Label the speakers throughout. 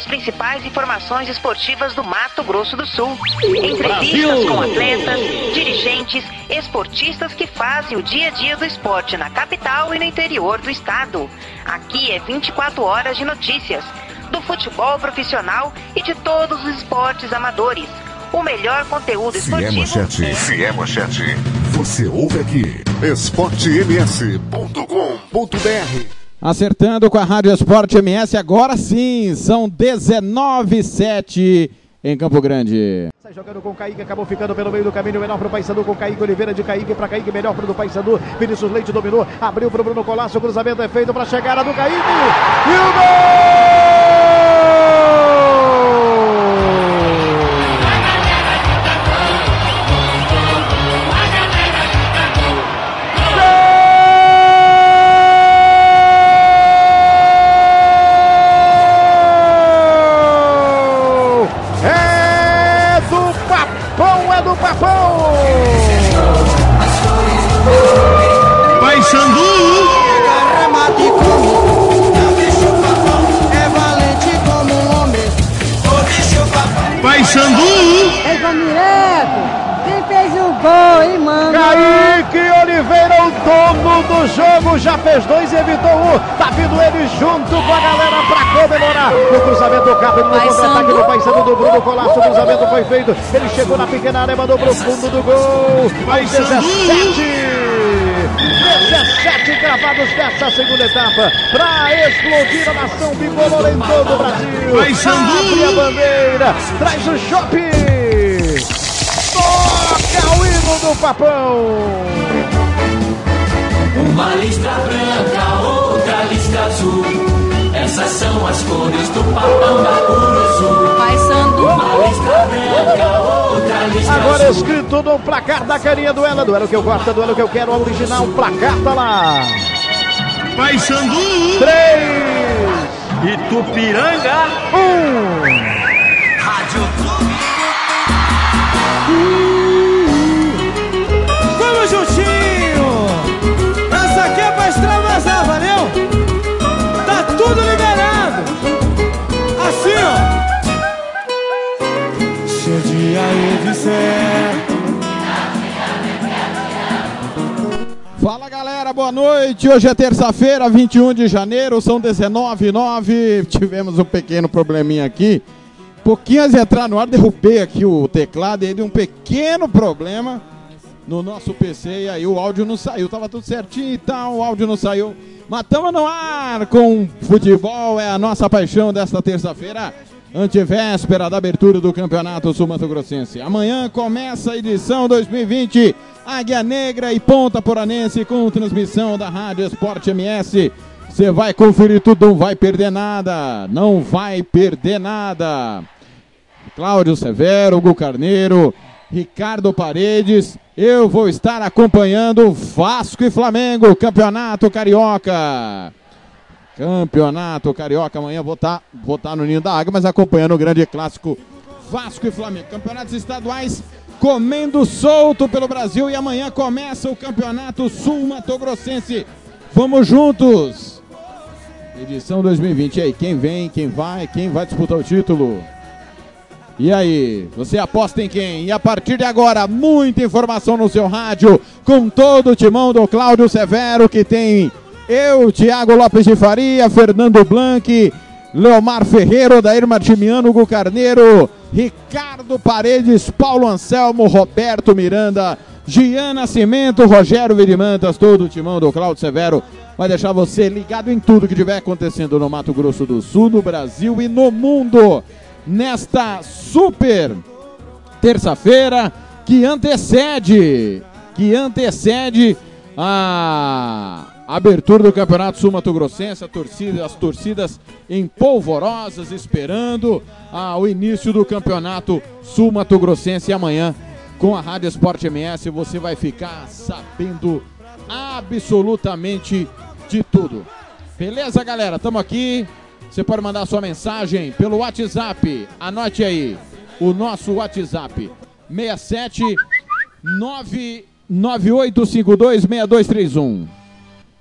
Speaker 1: as principais informações esportivas do Mato Grosso do Sul. Entrevistas com atletas, dirigentes, esportistas que fazem o dia a dia do esporte na capital e no interior do estado. Aqui é 24 horas de notícias do futebol profissional e de todos os esportes amadores. O melhor conteúdo
Speaker 2: Se é
Speaker 1: esportivo.
Speaker 2: se é manchete, você ouve aqui. esportems.com.br
Speaker 3: Acertando com a Rádio Esporte MS, agora sim, são 19 7 em Campo Grande.
Speaker 4: Sai jogando com o Kaique, acabou ficando pelo meio do caminho, menor pro Paysandu com Kaique Oliveira de Kaique para Kaique, melhor pro do Paysandu. Vinícius Leite dominou, abriu pro Bruno Colasso, o cruzamento é feito para a chegada do Kaique. E o gol! Do jogo, já fez dois e evitou um. Tá vindo ele junto com a galera pra comemorar. O cruzamento rápido no contra-ataque do Paysandu do Bruno Colasso. O cruzamento foi feito. Ele chegou na pequena área, mandou pro fundo do gol. Aos 17. 17 gravados dessa segunda etapa para explodir a nação bicolor em todo o Brasil. Abre a bandeira, traz o shopping. Toca o hino do Papão.
Speaker 5: Uma listra branca, outra listra azul. Essas são as cores do papão da Curuzu.
Speaker 6: Paysandu.
Speaker 5: Uma listra branca, outra listra
Speaker 4: Agora
Speaker 5: azul.
Speaker 4: escrito no placar da carinha do ela, duelo que eu gosto, duelo que eu quero, a original, o placar tá lá.
Speaker 7: Paysandu,
Speaker 4: Três,
Speaker 7: Itupiranga,
Speaker 4: um.
Speaker 8: Vamos juntinho! É pra extravasar, valeu? Tá tudo liberado! Assim, ó! Se o dia eu disser
Speaker 3: Fala galera, boa noite. Hoje é terça-feira, 21 de janeiro, são 19 h 09 Tivemos um pequeno probleminha aqui. Pouquinho antes de entrar no ar, derrubei aqui o teclado e deu um pequeno problema no nosso PC e aí o áudio não saiu. Tava tudo certinho e tal, o áudio não saiu. Mas tamo no ar com futebol, é a nossa paixão desta terça-feira, antevéspera da abertura do Campeonato Sul Mato Grossense. Amanhã começa a edição 2020, Águia Negra e Ponta Poranense com transmissão da Rádio Esporte MS. Você vai conferir tudo, não vai perder nada, não vai perder nada. Cláudio Severo, Hugo Carneiro, Ricardo Paredes. Eu vou estar acompanhando Vasco e Flamengo, Campeonato Carioca. Campeonato Carioca, amanhã vou estar vou tá no Ninho da Água, mas acompanhando o grande clássico Vasco e Flamengo. Campeonatos estaduais comendo solto pelo Brasil e amanhã começa o Campeonato Sul Mato Grossense. Vamos juntos! Edição 2020. E aí, quem vem, quem vai, quem vai disputar o título? E aí, você aposta em quem? E a partir de agora, muita informação no seu rádio, com todo o timão do Cláudio Severo, que tem eu, Thiago Lopes de Faria, Fernando Blanc, Leomar Ferreira, Odair Martimiano, Hugo Carneiro, Ricardo Paredes, Paulo Anselmo, Roberto Miranda, Gian Nascimento, Rogério Virimantas, todo o timão do Cláudio Severo vai deixar você ligado em tudo que estiver acontecendo no Mato Grosso do Sul, no Brasil e no mundo. Nesta super terça-feira que antecede, que antecede a abertura do Campeonato Sul Mato Grossense, torcida, as torcidas em polvorosas esperando ah, o início do Campeonato Sul Mato Grossense e amanhã com a Rádio Esporte MS você vai ficar sabendo absolutamente de tudo. Beleza, galera? Tamo aqui. Você pode mandar sua mensagem pelo WhatsApp. Anote aí o nosso WhatsApp: 67 998526231.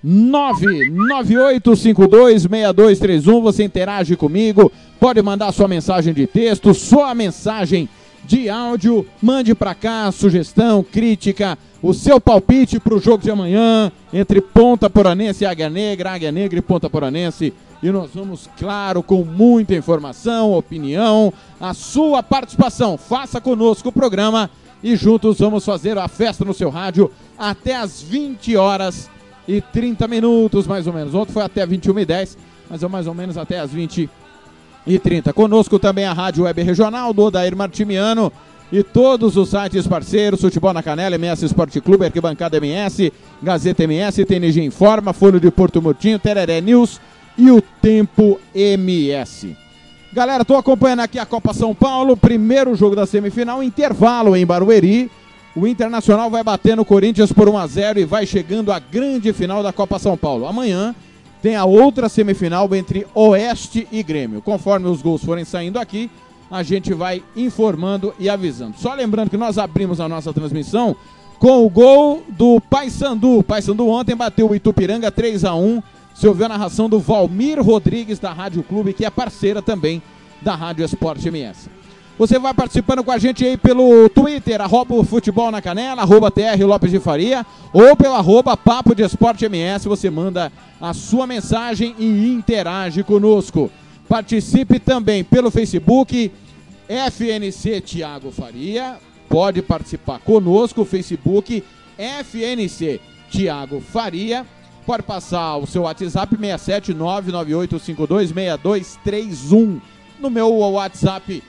Speaker 3: 998526231. Você interage comigo, pode mandar sua mensagem de texto, sua mensagem de áudio. Mande para cá sugestão, crítica, o seu palpite para o jogo de amanhã entre Ponta Poranense e Águia Negra, Águia Negra e Ponta Poranense. E nós vamos, claro, com muita informação, opinião, a sua participação. Faça conosco o programa e juntos vamos fazer a festa no seu rádio até as 20 horas e 30 minutos, mais ou menos. Ontem foi até 21 e 10, mas é mais ou menos até as 20 e 30. Conosco também a Rádio Web Regional do Odair Martimiano e todos os sites parceiros, Futebol na Canela, MS Esporte Clube, Arquibancada MS, Gazeta MS, TNG Informa, Folha de Porto Murtinho, Tereré News e o Tempo MS. Galera, tô acompanhando aqui a Copa São Paulo, primeiro jogo da semifinal, intervalo em Barueri. O Internacional vai bater no Corinthians por 1 a 0 e vai chegando à grande final da Copa São Paulo. Amanhã tem a outra semifinal entre Oeste e Grêmio. Conforme os gols forem saindo aqui, a gente vai informando e avisando. Só lembrando que nós abrimos a nossa transmissão com o gol do Paysandu. O Paysandu ontem bateu o Itupiranga 3 a 1 Você ouviu a narração do Valmir Rodrigues da Rádio Clube, que é parceira também da Rádio Esporte MS. Você vai participando com a gente aí pelo Twitter, arroba futebol na canela, arroba TR Lopes de Faria, ou pelo arroba Papo de Esporte MS, você manda a sua mensagem e interage conosco. Participe também pelo Facebook, FNC Tiago Faria, pode participar conosco, Facebook, FNC Tiago Faria, pode passar o seu WhatsApp 67998526231. No meu WhatsApp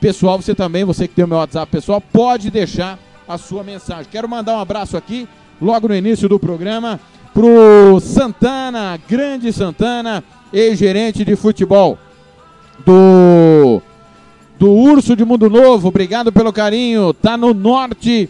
Speaker 3: pessoal, você também, você que tem o meu WhatsApp pessoal, pode deixar a sua mensagem. Quero mandar um abraço aqui, logo no início do programa, pro Santana, grande Santana, ex-gerente de futebol do do Urso de Mundo Novo. Obrigado pelo carinho. Tá no norte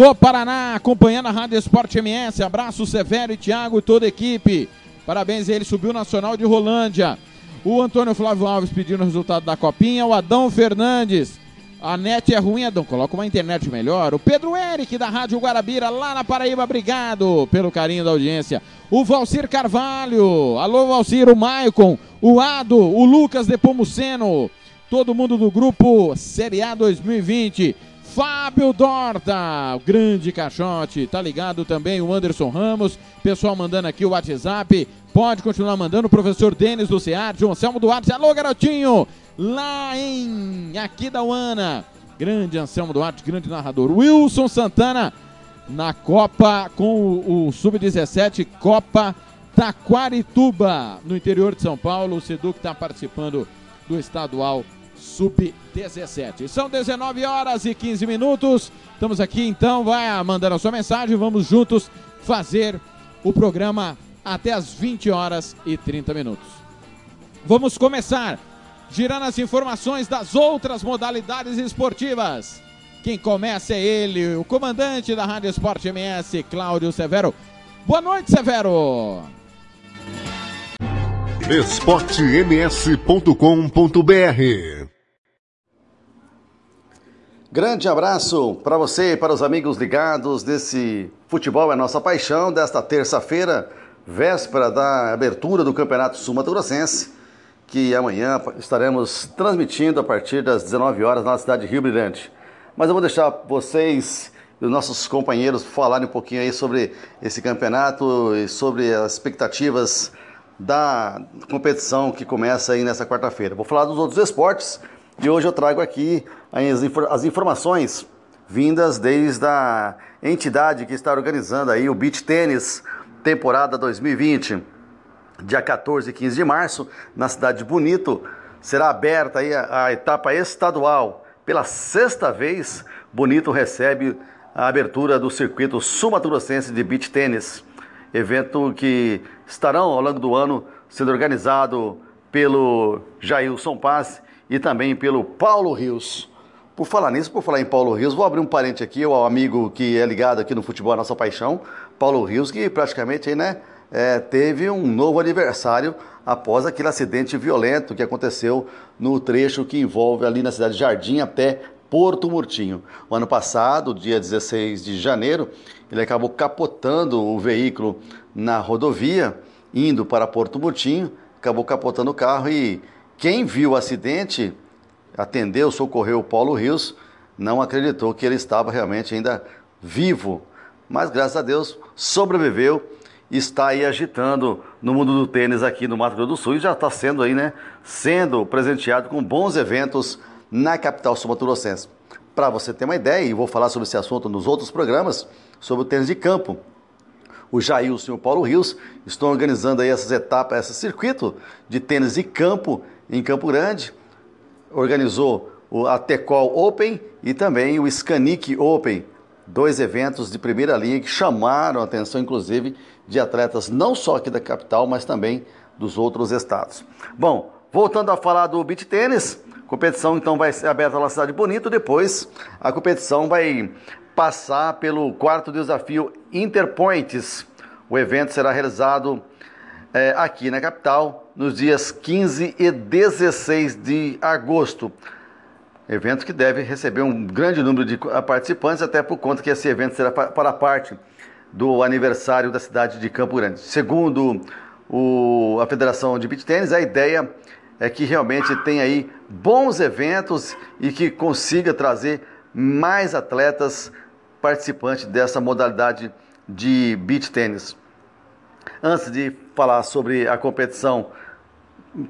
Speaker 3: do Paraná, acompanhando a Rádio Esporte MS. Abraço Severo e Thiago e toda a equipe. Parabéns, ele subiu Nacional de Rolândia. O Antônio Flávio Alves pedindo o resultado da copinha. O Adão Fernandes. A net é ruim, Adão. Coloca uma internet melhor. O Pedro Eric, da Rádio Guarabira, lá na Paraíba. Obrigado pelo carinho da audiência. O Valcir Carvalho. Alô, Valcir. O Maicon. O Ado. O Lucas de Pomuceno. Todo mundo do grupo Série A 2020. Fábio Dorta, o grande caixote, tá ligado também o Anderson Ramos, pessoal mandando aqui o WhatsApp, pode continuar mandando, o professor Denis do CEAR, João Selmo Duarte, alô garotinho, lá em Aquidauana, grande Anselmo Duarte, grande narrador, Wilson Santana, na Copa com o, o Sub-17, Copa Taquarituba, no interior de São Paulo, o Sedu que está participando do estadual Sub-17. São 19 horas e 15 minutos. Estamos aqui então, vai mandando a sua mensagem. Vamos juntos fazer o programa até as 20 horas e 30 minutos. Vamos começar girando as informações das outras modalidades esportivas. Quem começa é ele, o comandante da Rádio Esporte MS, Cláudio Severo. Boa noite, Severo.
Speaker 2: esportems.com.br
Speaker 6: Grande abraço para você e para os amigos ligados desse Futebol é Nossa Paixão, desta terça-feira, véspera da abertura do Campeonato Sul-Mato-Grossense, que amanhã estaremos transmitindo a partir das 19 horas na cidade de Rio Brilhante. Mas eu vou deixar vocês e os nossos companheiros falarem um pouquinho aí sobre esse campeonato e sobre as expectativas da competição que começa aí nessa quarta-feira. Vou falar dos outros esportes e hoje eu trago aqui as, as informações vindas desde a entidade que está organizando aí o Beach Tênis temporada 2020. Dia 14 e 15 de março, na cidade de Bonito, será aberta aí a, a etapa estadual. Pela sexta vez, Bonito recebe a abertura do circuito sul-mato-grossense de beach tênis, evento que estarão ao longo do ano sendo organizado pelo Jailson Paz e também pelo Paulo Rios. Por falar nisso, por falar em Paulo Rios, vou abrir um parente aqui, o amigo que é ligado aqui no futebol, a nossa paixão, Paulo Rios, que praticamente né, é, teve um novo aniversário após aquele acidente violento que aconteceu no trecho que envolve ali na cidade de Jardim até Porto Murtinho. O ano passado, dia 16 de janeiro, ele acabou capotando o veículo na rodovia, indo para Porto Murtinho, acabou capotando o carro e quem viu o acidente, atendeu, socorreu o Paulo Rios, não acreditou que ele estava realmente ainda vivo. Mas graças a Deus sobreviveu está aí agitando no mundo do tênis aqui no Mato Grosso do Sul e já está sendo aí, né, sendo presenteado com bons eventos na capital sul-mato-grossense. Para você ter uma ideia, e vou falar sobre esse assunto nos outros programas, sobre o tênis de campo. O Jailson e o Paulo Rios estão organizando aí essas etapas, esse circuito de tênis de campo em Campo Grande. Organizou a Tecol Open e também o Scanic Open, dois eventos de primeira linha que chamaram a atenção, inclusive, de atletas não só aqui da capital, mas também dos outros estados. Bom, voltando a falar do beach tênis, competição então vai ser aberta na cidade Bonito, depois a competição vai passar pelo quarto desafio Interpoints. O evento será realizado é, aqui na capital nos dias 15 e 16 de agosto. Evento que deve receber um grande número de participantes, até por conta que esse evento será para parte do aniversário da cidade de Campo Grande. Segundo o, a Federação de Beach Tênis, a ideia é que realmente tenha aí bons eventos e que consiga trazer mais atletas participantes dessa modalidade de beach tênis. Antes de falar sobre a competição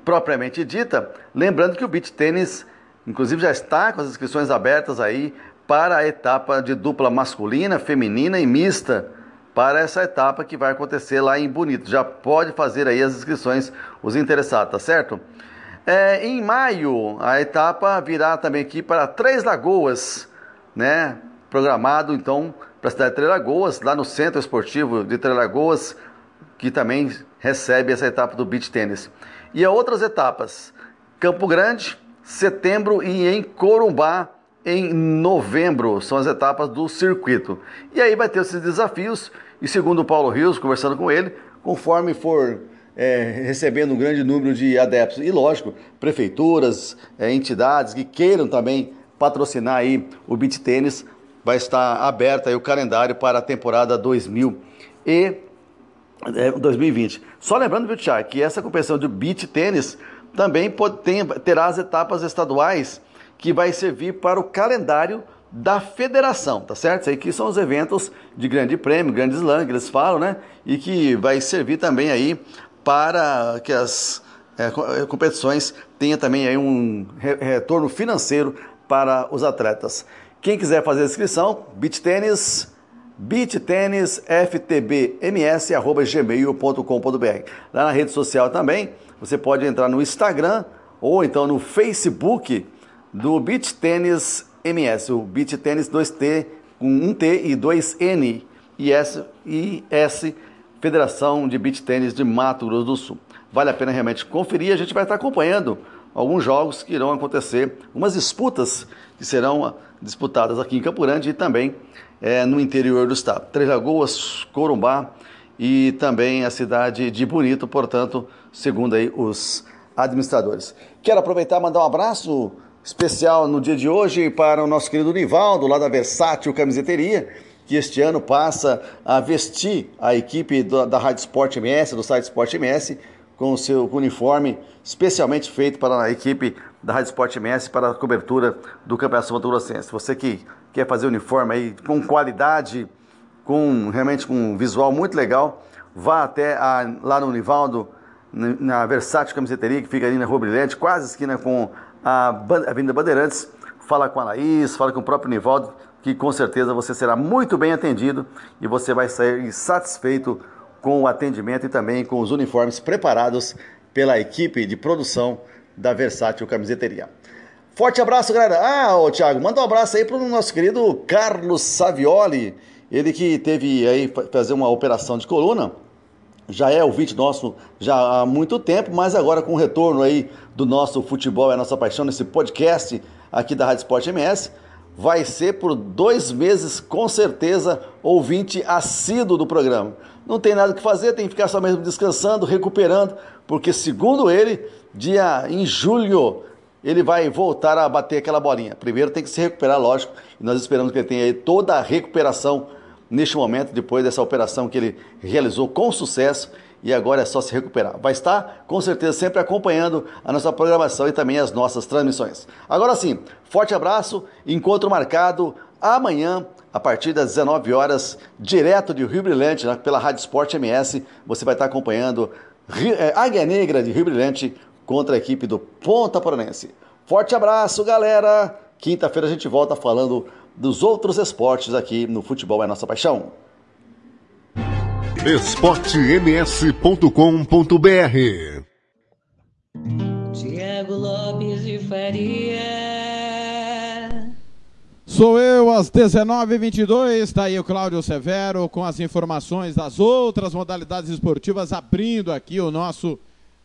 Speaker 6: propriamente dita, lembrando que o beach tênis Inclusive já está com as inscrições abertas aí para a etapa de dupla masculina, feminina e mista para essa etapa que vai acontecer lá em Bonito. Já pode fazer aí as inscrições os interessados, tá certo? É, em maio, a etapa virá também aqui para Três Lagoas, né? Programado então para a cidade de Três Lagoas, lá no Centro Esportivo de Três Lagoas, que também recebe essa etapa do beach tênis. E a outras etapas, Campo Grande, setembro e em Corumbá em novembro. São as etapas do circuito. E aí vai ter esses desafios. E segundo o Paulo Rios, conversando com ele, conforme for é, recebendo um grande número de adeptos, e lógico, prefeituras, é, entidades que queiram também patrocinar aí o beach tênis, vai estar aberto aí o calendário para a temporada 2000 e é, 2020. Só lembrando, viu, Thiago, que essa competição de beach tênis também pode, tem, terá as etapas estaduais que vai servir para o calendário da federação, tá certo? Isso aqui são os eventos de grande prêmio, grande slam que eles falam, né? E que vai servir também aí para que as é, é competições tenham também aí um re retorno financeiro para os atletas. Quem quiser fazer a inscrição, beach tênis, beachtênisftbms.gmail.com.br Lá na rede social também, você pode entrar no Instagram ou então no Facebook do Beach Tennis MS, o Beach Tennis 2T com 1T e 2N e S, e S Federação de Beach Tennis de Mato Grosso do Sul. Vale a pena realmente conferir, a gente vai estar acompanhando alguns jogos que irão acontecer, umas disputas que serão disputadas aqui em Campo Grande e também é, no interior do estado. Três Lagoas, Corumbá e também a cidade de Bonito, portanto, segundo aí os administradores. Quero aproveitar e mandar um abraço especial no dia de hoje para o nosso querido Nivaldo, lá da Versátil Camiseteria, que este ano passa a vestir a equipe da, da Rádio Sport MS, do site Sport MS, com o seu uniforme especialmente feito para a equipe da Rádio Sport MS para a cobertura do Campeonato Mato Grossense. Você que quer fazer uniforme aí com qualidade, com realmente com um visual muito legal, vá até a, lá no Nivaldo, na Versátil Camiseteria, que fica ali na Rua Brilhante, quase esquina com a Avenida Bandeirantes. Fala com a Laís, fala com o próprio Nivaldo, que com certeza você será muito bem atendido e você vai sair satisfeito com o atendimento e também com os uniformes preparados pela equipe de produção da Versátil Camiseteria. Forte abraço, galera. Ah, ô Thiago, manda um abraço aí para o nosso querido Carlos Savioli, ele que teve aí fazer uma operação de coluna, já é ouvinte nosso já há muito tempo, mas agora com o retorno aí do nosso futebol é a nossa paixão nesse podcast aqui da Rádio Sport MS, vai ser por dois meses com certeza ouvinte assíduo do programa. Não tem nada que fazer, tem que ficar só mesmo descansando, recuperando, porque segundo ele, dia em julho ele vai voltar a bater aquela bolinha. Primeiro tem que se recuperar, lógico, e nós esperamos que ele tenha toda a recuperação neste momento, depois dessa operação que ele realizou com sucesso e agora é só se recuperar. Vai estar, com certeza, sempre acompanhando a nossa programação e também as nossas transmissões. Agora sim, forte abraço, encontro marcado amanhã, a partir das 19 horas, direto de Rio Brilhante, né, pela Rádio Esporte MS. Você vai estar acompanhando é, Águia Negra de Rio Brilhante contra a equipe do Ponta Poranense. Forte abraço, galera! Quinta-feira a gente volta falando dos outros esportes aqui no Futebol é Nossa Paixão.
Speaker 2: esportems.com.br
Speaker 9: Tiago Lopes de Faria
Speaker 3: Sou eu às 19h22, está aí o Cláudio Severo com as informações das outras modalidades esportivas, abrindo aqui o nosso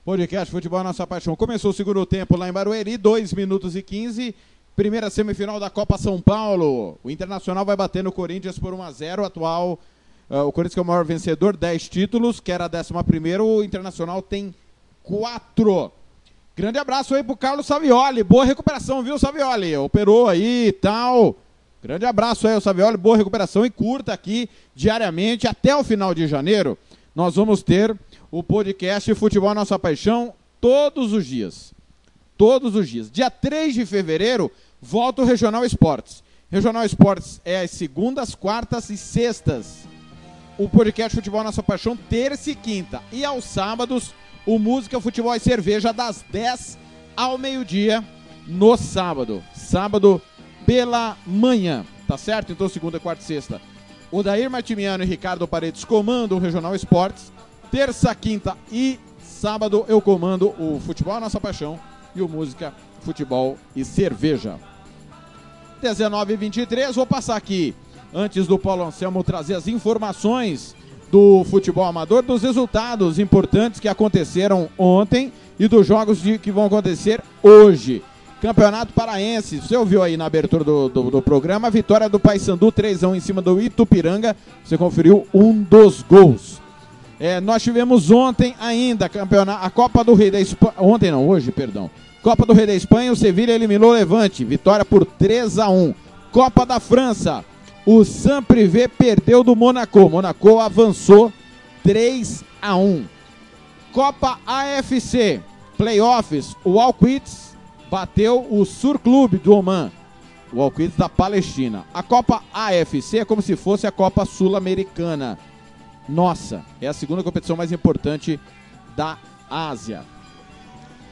Speaker 3: podcast Futebol Nossa Paixão. Começou o segundo tempo lá em Barueri, 2 minutos e 15, primeira semifinal da Copa São Paulo. O Internacional vai bater no Corinthians por 1 a 0 atual. Uh, o Corinthians é o maior vencedor, 10 títulos, que era a 11 o Internacional tem 4. Grande abraço aí pro Carlos Savioli. Boa recuperação, viu, Savioli? Operou aí e tal. Grande abraço aí, o Savioli, boa recuperação e curta aqui diariamente até o final de janeiro. Nós vamos ter o podcast Futebol Nossa Paixão todos os dias. Todos os dias. Dia 3 de fevereiro, volta o Regional Esportes. Regional Esportes é às segundas, quartas e sextas. O podcast Futebol Nossa Paixão, terça e quinta. E aos sábados, o Música, Futebol e Cerveja, das 10 ao meio-dia no sábado. Sábado, pela manhã, tá certo? Então, segunda, quarta e sexta. O Dair Martimiano e Ricardo Paredes comandam o Regional Esportes. Terça, quinta e sábado eu comando o Futebol Nossa Paixão e o Música, Futebol e Cerveja. 19 e 23, vou passar aqui, antes do Paulo Anselmo trazer as informações do futebol amador, dos resultados importantes que aconteceram ontem e dos jogos de, que vão acontecer hoje. Campeonato Paraense, você ouviu aí na abertura do, do, do programa, a vitória do Paysandu 3x1 em cima do Itupiranga, você conferiu um dos gols. É, nós tivemos ontem ainda campeonato, a Copa do Rei da Espanha, ontem não, hoje, perdão. Copa do Rei da Espanha, o Sevilha eliminou o Levante, vitória por 3 a 1. Copa da França, o Saint-Privé perdeu do Monaco, Monaco avançou 3 a 1. Copa AFC, playoffs, o Alquids bateu o Sur Clube do Oman, o Alquids da Palestina. A Copa AFC é como se fosse a Copa Sul-Americana. Nossa, é a segunda competição mais importante da Ásia.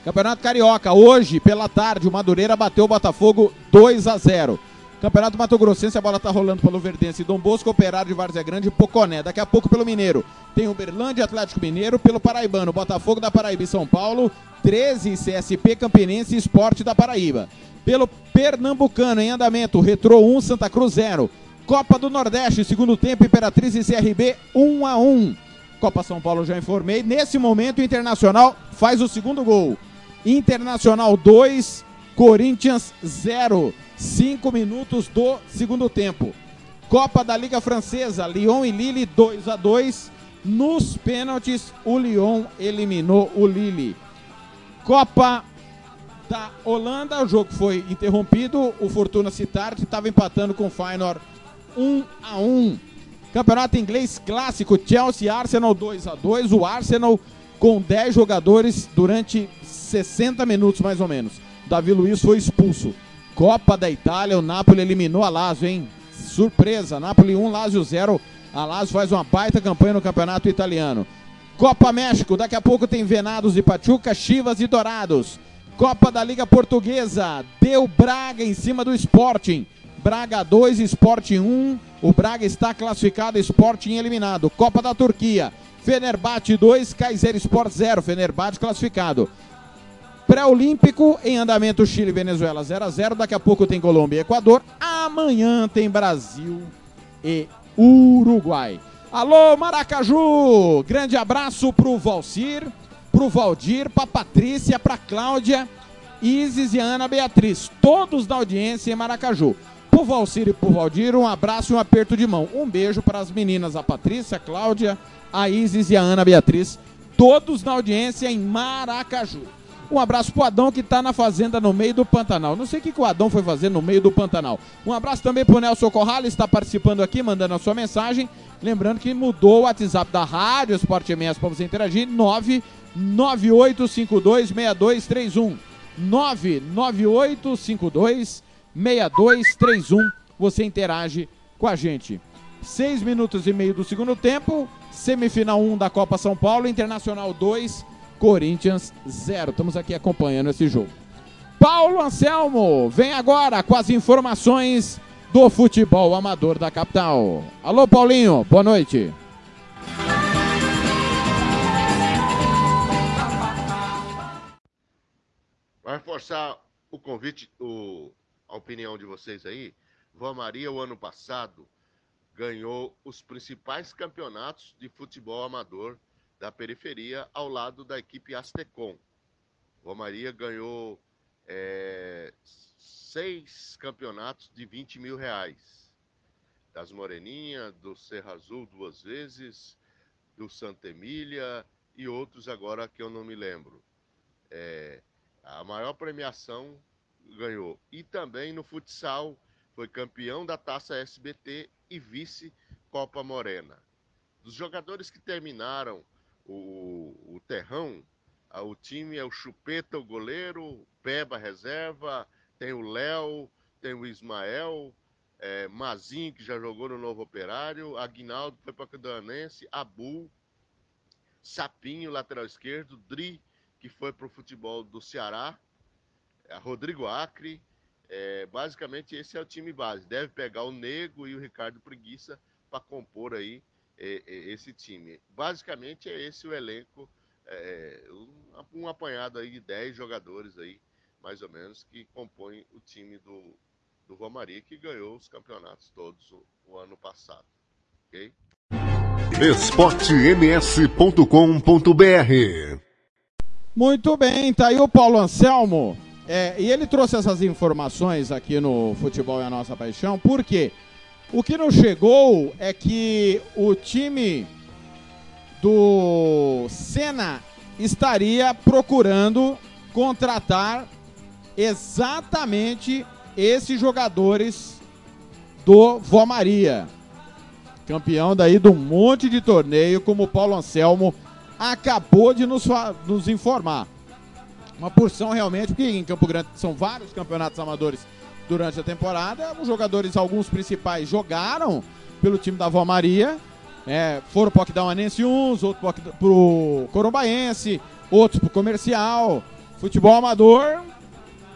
Speaker 3: Campeonato Carioca, hoje pela tarde, o Madureira bateu o Botafogo 2 a 0. Campeonato Mato Grossense, a bola tá rolando pelo Verdense, Dom Bosco, Operário de Várzea Grande e Poconé. Daqui a pouco pelo Mineiro. Tem Uberlândia, Atlético Mineiro, pelo Paraibano, Botafogo da Paraíba e São Paulo, 13 CSP Campinense Esporte da Paraíba. Pelo Pernambucano em andamento, Retrô 1, Santa Cruz 0. Copa do Nordeste, segundo tempo, Imperatriz e CRB 1 a 1. Copa São Paulo já informei. Nesse momento, o Internacional faz o segundo gol. Internacional 2, Corinthians 0. 5 minutos do segundo tempo. Copa da Liga Francesa, Lyon e Lille 2 a 2. Nos pênaltis, o Lyon eliminou o Lille. Copa da Holanda, o jogo foi interrompido. O Fortuna Cittard estava empatando com o Feyenoord 1 a 1. Campeonato inglês clássico, Chelsea Arsenal 2 a 2. O Arsenal com 10 jogadores durante 60 minutos mais ou menos. Davi Luiz foi expulso. Copa da Itália, o Napoli eliminou a Lazio, hein? Surpresa, Napoli 1, Lazio 0. A Lazio faz uma baita campanha no campeonato italiano. Copa México, daqui a pouco tem Venados e Pachuca, Chivas e Dourados. Copa da Liga Portuguesa, deu Braga em cima do Sporting. Braga 2, Sporting 1. O Braga está classificado, Sporting eliminado. Copa da Turquia, Fenerbahçe 2, Kaiser Sport 0. Fenerbahçe classificado. Pré-olímpico em andamento Chile Venezuela 0 a 0 Daqui a pouco tem Colômbia e Equador. Amanhã tem Brasil e Uruguai. Alô, Maracaju! Grande abraço pro Valcir, pro Valdir, pra Patrícia, pra Cláudia, Isis e Ana Beatriz. Todos da audiência em Maracaju. Pro Valcir e pro Valdir, um abraço e um aperto de mão. Um beijo para as meninas, a Patrícia, a Cláudia, a Isis e a Ana Beatriz. Todos na audiência em Maracaju. Um abraço pro Adão que tá na fazenda no meio do Pantanal. Não sei o que, que o Adão foi fazer no meio do Pantanal. Um abraço também pro Nelson Corrales, está participando aqui, mandando a sua mensagem. Lembrando que mudou o WhatsApp da Rádio Esporte MS para você interagir. 998526231. 998526231. Você interage com a gente. Seis minutos e meio do segundo tempo. Semifinal 1 da Copa São Paulo. Internacional 2, Corinthians 0. Estamos aqui acompanhando esse jogo. Paulo Anselmo vem agora com as informações do futebol amador da capital. Alô, Paulinho, boa noite.
Speaker 10: Vai reforçar o convite, o, a opinião de vocês aí. Vó Maria, o ano passado, ganhou os principais campeonatos de futebol amador da periferia ao lado da equipe Astecom. Vó Maria ganhou é, seis campeonatos de 20 mil reais. Das Moreninhas, do Serra Azul duas vezes, do Santa Emília e outros agora que eu não me lembro. É, a maior premiação ganhou. E também no futsal foi campeão da Taça SBT e vice Copa Morena. Dos jogadores que terminaram o, o terrão, o time é o Chupeta, o goleiro, Peba reserva, tem o Léo, tem o Ismael, é, Mazinho, que já jogou no Novo Operário, Aguinaldo foi para o Cadanense, Abu, Sapinho, lateral esquerdo, Dri, que foi para o futebol do Ceará, Rodrigo Acre, é, basicamente esse é o time base. Deve pegar o Nego e o Ricardo Preguiça para compor aí é, é, esse time. Basicamente é esse o elenco, é, um, um, apanhado aí de 10 jogadores aí, mais ou menos, que compõem o time do, do Romaria, que ganhou os campeonatos todos o, o ano passado. Ok?
Speaker 2: esportems.com.br
Speaker 3: Muito bem, tá aí o Paulo Anselmo é, e ele trouxe essas informações aqui no Futebol é a Nossa Paixão, porque o que nos chegou é que o time do Senna estaria procurando contratar exatamente esses jogadores do Vó Maria. Campeão daí de um monte de torneio, como o Paulo Anselmo acabou de nos, nos informar uma porção realmente, porque em Campo Grande são vários campeonatos amadores durante a temporada. Os jogadores, alguns principais, jogaram pelo time da Vó Maria. É, foram pro Aquidauanense uns, outros pro Corumbaense, outros pro Comercial. Futebol amador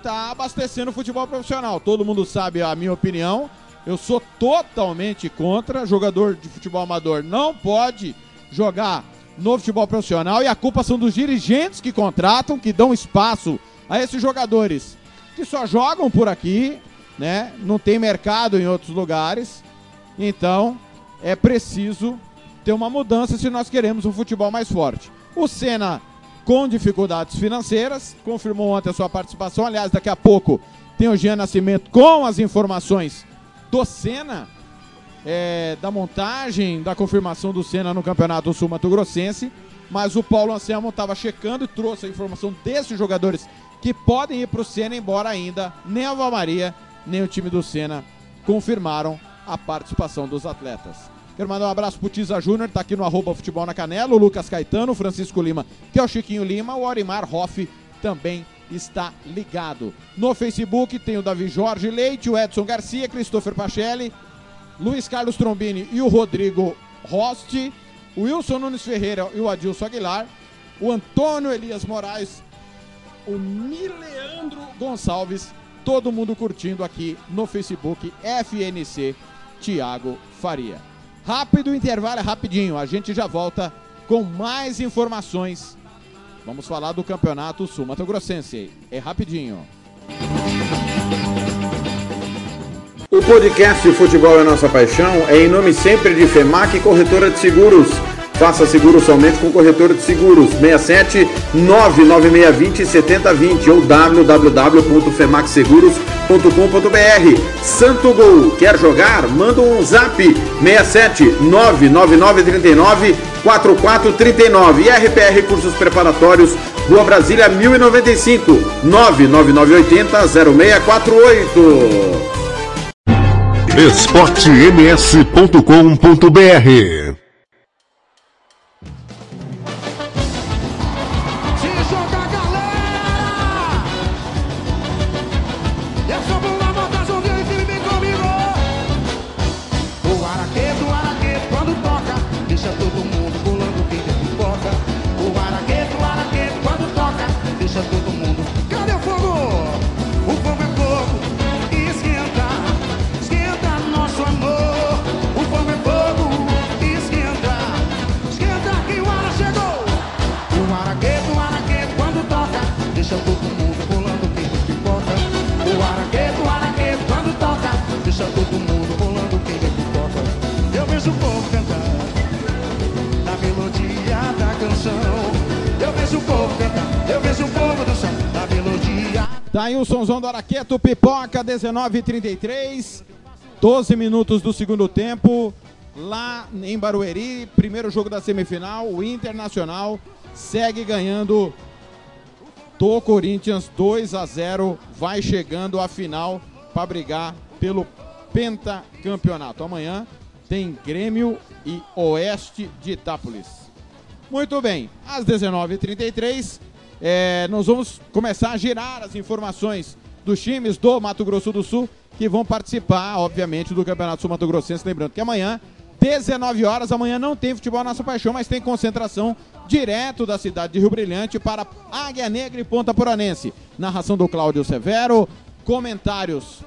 Speaker 3: tá abastecendo o futebol profissional. Todo mundo sabe a minha opinião. Eu sou totalmente contra. Jogador de futebol amador não pode jogar no futebol profissional e a culpa são dos dirigentes que contratam, que dão espaço a esses jogadores que só jogam por aqui, né? Não tem mercado em outros lugares. Então, é preciso ter uma mudança se nós queremos um futebol mais forte. O Senna com dificuldades financeiras, confirmou ontem a sua participação. Aliás, daqui a pouco tem o Jean Nascimento com as informações do Senna é, da montagem, da confirmação do Senna no Campeonato Sul Mato Grossense, mas o Paulo Anselmo estava checando e trouxe a informação desses jogadores que podem ir para o Senna, embora ainda nem a Maria nem o time do Senna confirmaram a participação dos atletas. Quero mandar um abraço pro Tiza Júnior, tá aqui no arroba futebol na canela, o Lucas Caetano, o Francisco Lima, que é o Chiquinho Lima, o Orimar Hoff também está ligado. No Facebook tem o Davi Jorge Leite, o Edson Garcia, Christopher Pachelli, Luiz Carlos Trombini e o Rodrigo Rosti, o Wilson Nunes Ferreira e o Adilson Aguilar, o Antônio Elias Moraes, o Mileandro Gonçalves, todo mundo curtindo aqui no Facebook FNC Tiago Faria. Rápido intervalo, é rapidinho, a gente já volta com mais informações. Vamos falar do Campeonato Sul Mato Grossense. É rapidinho.
Speaker 11: O podcast Futebol é Nossa Paixão é em nome sempre de FEMAC Corretora de Seguros. Faça seguro somente com corretora de seguros 67 99620 7020 ou www.femacseguros.com.br. Santo Gol, quer jogar? Manda um zap 67 99939 4439 e RPR Cursos Preparatórios Rua Brasília 1095, 99980 0648.
Speaker 2: esportems.com.br
Speaker 3: Tá aí o somzão do Araqueto, pipoca, 19h33. 12 minutos do segundo tempo. Lá em Barueri, primeiro jogo da semifinal, o Internacional segue ganhando do Corinthians 2 a 0, vai chegando à final para brigar pelo pentacampeonato. Amanhã tem Grêmio e Oeste de Itápolis. Muito bem, às 19h33, é, nós vamos começar a girar as informações dos times do Mato Grosso do Sul que vão participar, obviamente, do Campeonato Sul Mato Grossense. Lembrando que amanhã, 19 horas, amanhã não tem futebol Nossa Paixão, mas tem concentração direto da cidade de Rio Brilhante para Águia Negra e Ponta Poranense. Narração do Cláudio Severo, comentários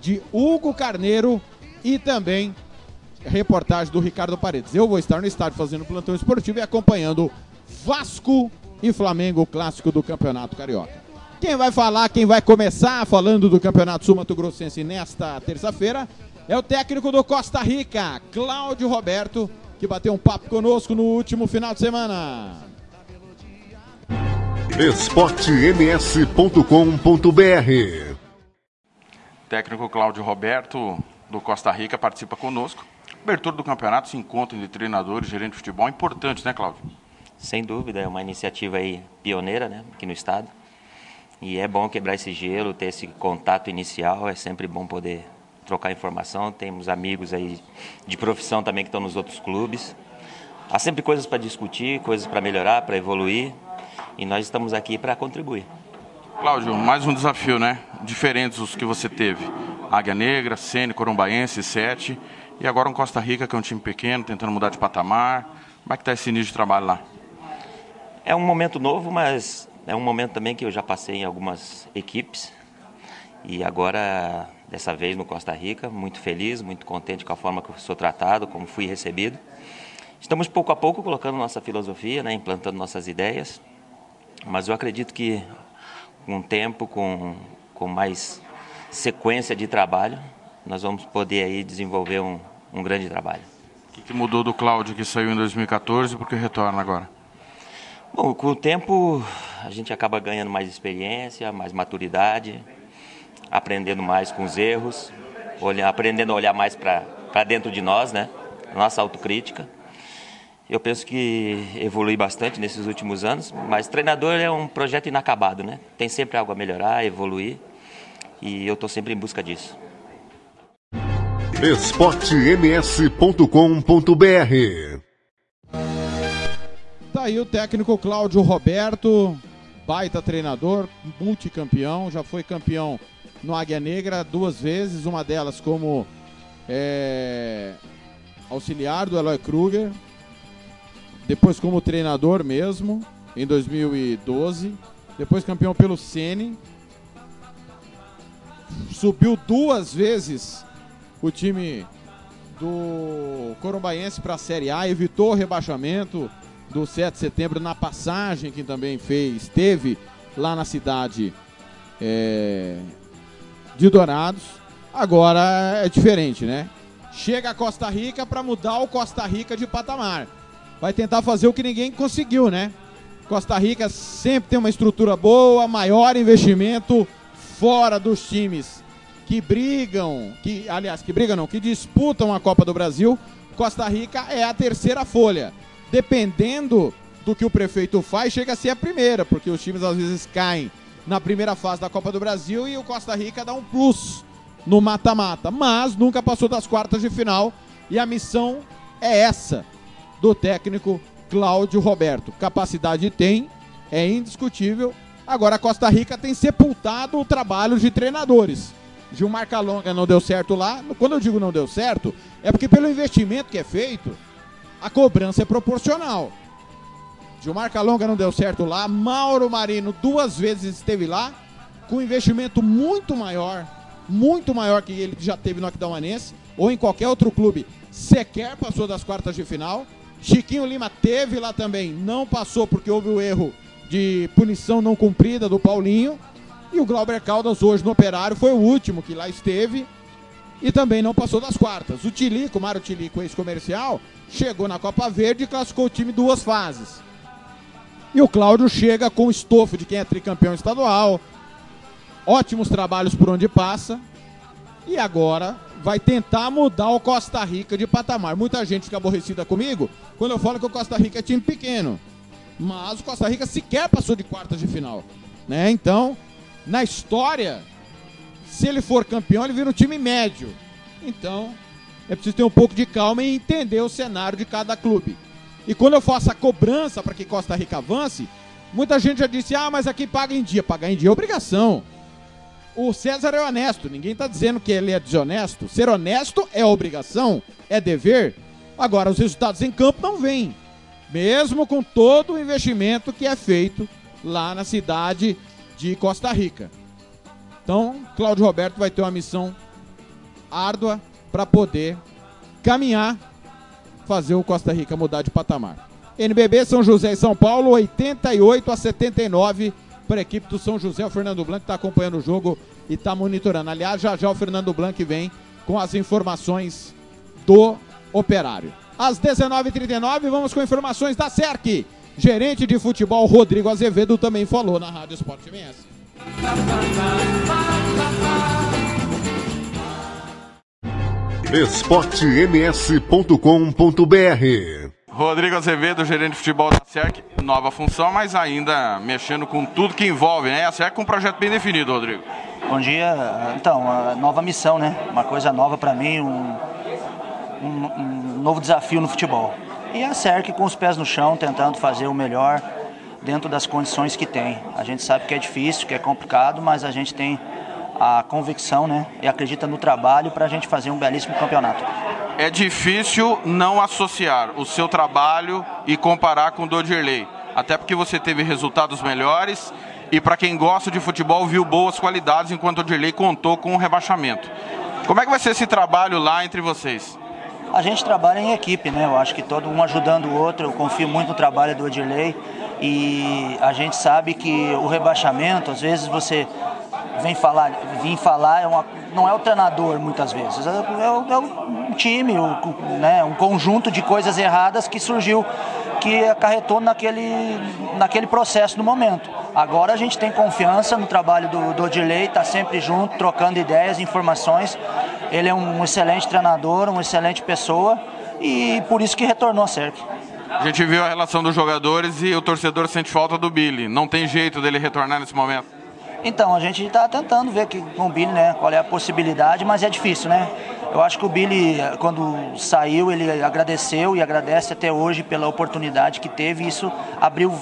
Speaker 3: de Hugo Carneiro e também reportagem do Ricardo Paredes. Eu vou estar no estádio fazendo plantão esportivo e acompanhando Vasco e Flamengo, o clássico do Campeonato Carioca. Quem vai falar, quem vai começar falando do Campeonato Sul Mato Grossense nesta terça-feira é o técnico do Costa Rica, Cláudio Roberto, que bateu um papo conosco no último final de semana.
Speaker 2: esportems.com.br
Speaker 12: Técnico Cláudio Roberto, do Costa Rica, participa conosco. Abertura do campeonato, esse encontro entre treinadores, gerente de futebol, é importante, né, Cláudio?
Speaker 13: Sem dúvida, é uma iniciativa aí pioneira, né, aqui no estado. E é bom quebrar esse gelo, ter esse contato inicial, é sempre bom poder trocar informação. Temos amigos aí de profissão também que estão nos outros clubes. Há sempre coisas para discutir, coisas para melhorar, para evoluir, e nós estamos aqui para contribuir.
Speaker 12: Cláudio, mais um desafio, né? Diferentes os que você teve. Águia Negra, Sene, Corumbaense, Sete. E agora um Costa Rica, que é um time pequeno, tentando mudar de patamar. Como é que está esse início de trabalho lá?
Speaker 13: É um momento novo, mas é um momento também que eu já passei em algumas equipes. E agora, dessa vez no Costa Rica, muito feliz, muito contente com a forma que eu sou tratado, como fui recebido. Estamos pouco a pouco colocando nossa filosofia, né, implantando nossas ideias. Mas eu acredito que com o tempo, com, com mais sequência de trabalho, nós vamos poder aí desenvolver um, um grande trabalho.
Speaker 12: O que, que mudou do Cláudio que saiu em 2014 e por que retorna agora?
Speaker 13: Bom, com o tempo a gente acaba ganhando mais experiência, mais maturidade, aprendendo mais com os erros, aprendendo a olhar mais para dentro de nós, né? Nossa autocrítica. Eu penso que evolui bastante nesses últimos anos, mas treinador é um projeto inacabado, né? Tem sempre algo a melhorar, evoluir, e eu estou sempre em busca disso.
Speaker 2: esportems.com.br
Speaker 3: Tá aí o técnico Cláudio Roberto, baita treinador, multicampeão, já foi campeão no Águia Negra duas vezes, uma delas como é, auxiliar do Eloy Kruger, depois como treinador mesmo, em 2012, depois campeão pelo Sene, subiu duas vezes o time do Corumbaense para a Série A, evitou o rebaixamento do 7 de setembro na passagem que também fez, teve lá na cidade é, de Dourados. Agora é diferente, né? Chega a Costa Rica para mudar o Costa Rica de patamar. Vai tentar fazer o que ninguém conseguiu, né? Costa Rica sempre tem uma estrutura boa, maior investimento fora dos times que brigam, que aliás, que brigam não, que disputam a Copa do Brasil. Costa Rica é a terceira folha. Dependendo do que o prefeito faz chega a ser a primeira, porque os times às vezes caem na primeira fase da Copa do Brasil e o Costa Rica dá um plus no mata-mata, mas nunca passou das quartas de final e a missão é essa do técnico Cláudio Roberto. Capacidade tem, é indiscutível. Agora a Costa Rica tem sepultado o trabalho de treinadores. Gilmar Calonga não deu certo lá. Quando eu digo não deu certo, é porque pelo investimento que é feito, a cobrança é proporcional. Gilmar Calonga não deu certo lá. Mauro Marino duas vezes esteve lá, com investimento muito maior, muito maior que ele já teve no Aquidauanense, ou em qualquer outro clube, sequer passou das quartas de final. Chiquinho Lima teve lá também, não passou porque houve o erro de punição não cumprida do Paulinho. E o Glauber Caldas, hoje no Operário, foi o último que lá esteve e também não passou das quartas. O Tilico, Mário Tilico, ex-comercial, chegou na Copa Verde e classificou o time duas fases. E o Cláudio chega com o estofo de quem é tricampeão estadual, ótimos trabalhos por onde passa, e agora vai tentar mudar o Costa Rica de patamar. Muita gente fica aborrecida comigo quando eu falo que o Costa Rica é time pequeno. Mas o Costa Rica sequer passou de quartas de final. Né? Então, na história, se ele for campeão, ele vira um time médio. Então, é preciso ter um pouco de calma e entender o cenário de cada clube. E quando eu faço a cobrança para que Costa Rica avance, muita gente já disse: ah, mas aqui paga em dia. Pagar em dia é obrigação. O César é honesto, ninguém está dizendo que ele é desonesto. Ser honesto é obrigação, é dever. Agora, os resultados em campo não vêm. Mesmo com todo o investimento que é feito lá na cidade de Costa Rica. Então, Cláudio Roberto vai ter uma missão árdua para poder caminhar, fazer o Costa Rica mudar de patamar. NBB São José e São Paulo, 88 a 79 para a equipe do São José. O Fernando Blanc está acompanhando o jogo e está monitorando. Aliás, já já o Fernando Blanc vem com as informações do operário. Às 19h39, vamos com informações da SERC. Gerente de futebol Rodrigo Azevedo também falou na Rádio Esporte MS.
Speaker 2: esportems.com.br
Speaker 12: Rodrigo Azevedo, gerente de futebol da SERC, nova função, mas ainda mexendo com tudo que envolve, né? A SERC com um projeto bem definido, Rodrigo.
Speaker 14: Bom dia. Então, uma nova missão, né? Uma coisa nova para mim, um, um, um novo desafio no futebol. E a SERC com os pés no chão, tentando fazer o melhor dentro das condições que tem. A gente sabe que é difícil, que é complicado, mas a gente tem a convicção né, e acredita no trabalho para a gente fazer um belíssimo campeonato.
Speaker 12: É difícil não associar o seu trabalho e comparar com o do Dirley, até porque você teve resultados melhores e para quem gosta de futebol viu boas qualidades enquanto o Dirley contou com o rebaixamento. Como é que vai ser esse trabalho lá entre vocês?
Speaker 14: A gente trabalha em equipe, né? Eu acho que todo um ajudando o outro. Eu confio muito no trabalho do Edirley e a gente sabe que o rebaixamento, às vezes você vem falar, vem falar é uma, não é o treinador muitas vezes, é, é, é um time, né, um conjunto de coisas erradas que surgiu, que acarretou naquele, naquele processo no momento. Agora a gente tem confiança no trabalho do, do Odilei, está sempre junto, trocando ideias, informações. Ele é um excelente treinador, uma excelente pessoa e por isso que retornou a CERC.
Speaker 12: A gente viu a relação dos jogadores e o torcedor sente falta do Billy. Não tem jeito dele retornar nesse momento.
Speaker 14: Então, a gente está tentando ver que, com o Billy né, qual é a possibilidade, mas é difícil, né? Eu acho que o Billy, quando saiu, ele agradeceu e agradece até hoje pela oportunidade que teve. Isso abriu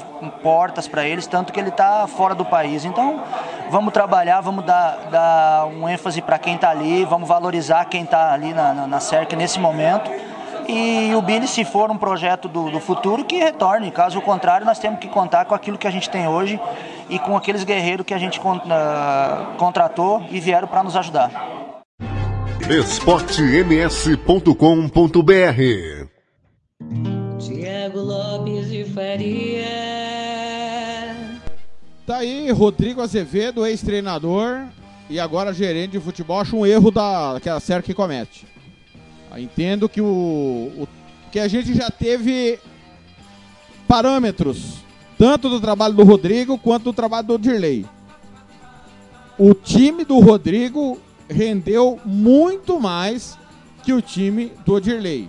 Speaker 14: portas para eles, tanto que ele está fora do país. Então, vamos trabalhar, vamos dar, dar um ênfase para quem está ali, vamos valorizar quem está ali na, na, na CERC nesse momento. E o Billy, se for um projeto do, do, futuro, que retorne. Caso contrário, nós temos que contar com aquilo que a gente tem hoje e com aqueles guerreiros que a gente uh, contratou e vieram para nos ajudar.
Speaker 2: esportems.com.br
Speaker 9: Diego Lopes de Faria.
Speaker 3: Tá aí, Rodrigo Azevedo, ex-treinador e agora gerente de futebol. Acho um erro da, que a série que comete. Entendo que o, o que a gente já teve parâmetros, tanto do trabalho do Rodrigo quanto do trabalho do Dirley. O time do Rodrigo rendeu muito mais que o time do Dirley.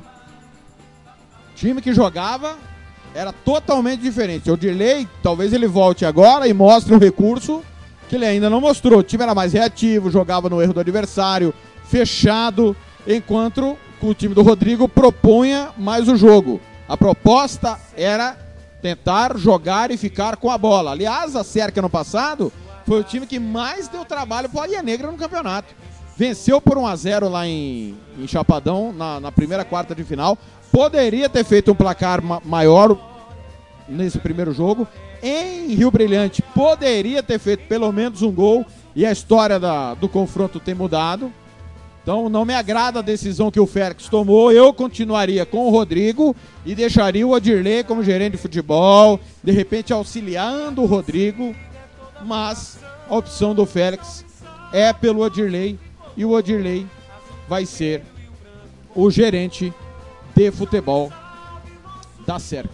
Speaker 3: Time que jogava era totalmente diferente. O Dirley, talvez ele volte agora e mostre um recurso que ele ainda não mostrou. O time era mais reativo, jogava no erro do adversário, fechado, enquanto o time do Rodrigo propunha mais o jogo. A proposta era tentar jogar e ficar com a bola. Aliás, a Cerca no passado foi o time que mais deu trabalho para a Negra no campeonato. Venceu por 1 a 0 lá em, em Chapadão, na, na primeira quarta de final. Poderia ter feito um placar ma maior nesse primeiro jogo. Em Rio Brilhante, poderia ter feito pelo menos um gol. E a história da, do confronto tem mudado. Então não me agrada a decisão que o Félix tomou. Eu continuaria com o Rodrigo e deixaria o Adirley como gerente de futebol, de repente auxiliando o Rodrigo. Mas a opção do Félix é pelo Adirley e o Adirley vai ser o gerente de futebol da CERC.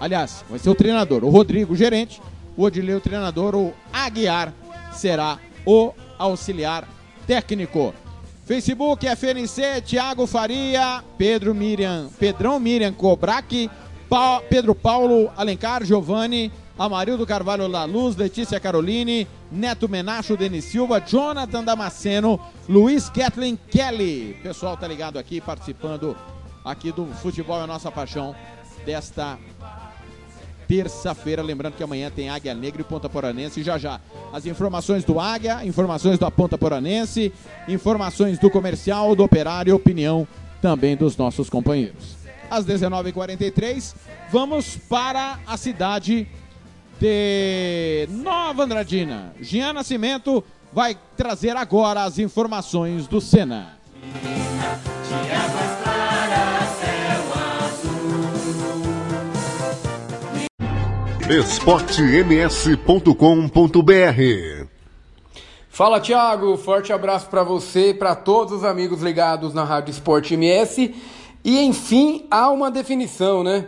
Speaker 3: Aliás, vai ser o treinador. O Rodrigo, o gerente, o Odilei, o treinador, o Aguiar será o auxiliar técnico. Facebook, FNC, Thiago Faria, Pedro Miriam, Pedrão Miriam Cobrac, pa, Pedro Paulo Alencar, Giovanni, Amarildo Carvalho La Luz, Letícia Caroline, Neto Menacho, Denis Silva, Jonathan Damasceno, Luiz Kathleen Kelly. Pessoal tá ligado aqui, participando aqui do Futebol é a Nossa Paixão desta terça-feira. Lembrando que amanhã tem Águia Negra e Ponta Poranense. Já já as informações do Águia, informações da Ponta Poranense, informações do comercial, do operário opinião também dos nossos companheiros. Às 19h43, vamos para a cidade de Nova Andradina. Jean Nascimento vai trazer agora as informações do Sena.
Speaker 2: esportems.com.br
Speaker 15: Fala Thiago, forte abraço para você e para todos os amigos ligados na Rádio Esporte MS. E enfim, há uma definição, né?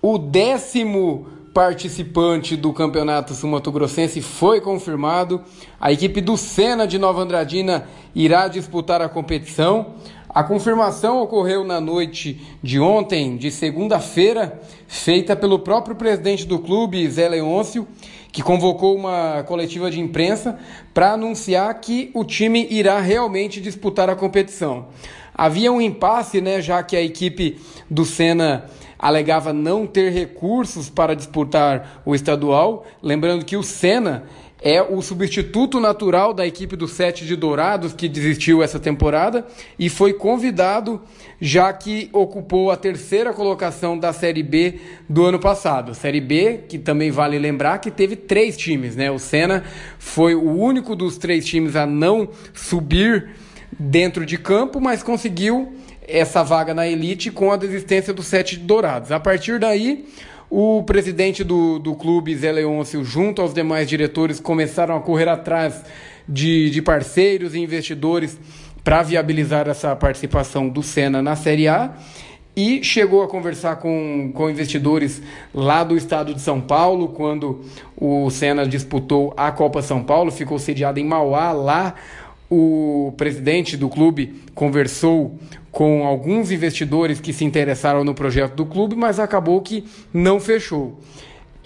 Speaker 15: O décimo participante do Campeonato Sumato-Grossense foi confirmado. A equipe do Sena de Nova Andradina irá disputar a competição. A confirmação ocorreu na noite de ontem, de segunda-feira, feita pelo próprio presidente do clube, Zé Leôncio, que convocou uma coletiva de imprensa para anunciar que o time irá realmente disputar a competição. Havia um impasse, né, já que a equipe do Sena alegava não ter recursos para disputar o estadual. Lembrando que o Sena é o substituto natural da equipe do Sete de Dourados, que desistiu essa temporada e foi convidado, já que ocupou a terceira colocação da Série B do ano passado. Série B, que também vale lembrar que teve três times, né? O Senna foi o único dos três times a não subir dentro de campo, mas conseguiu essa vaga na elite com a desistência do Sete Dourados. A partir daí, o presidente do, do clube, Zé Leôncio, junto aos demais diretores, começaram a correr atrás de, de parceiros e investidores para viabilizar essa participação do Senna na Série A e chegou a conversar com, com investidores lá do estado de São Paulo, quando o Senna disputou a Copa São Paulo, ficou sediado em Mauá, lá o presidente do clube conversou com alguns investidores que se interessaram no projeto do clube, mas acabou que não fechou.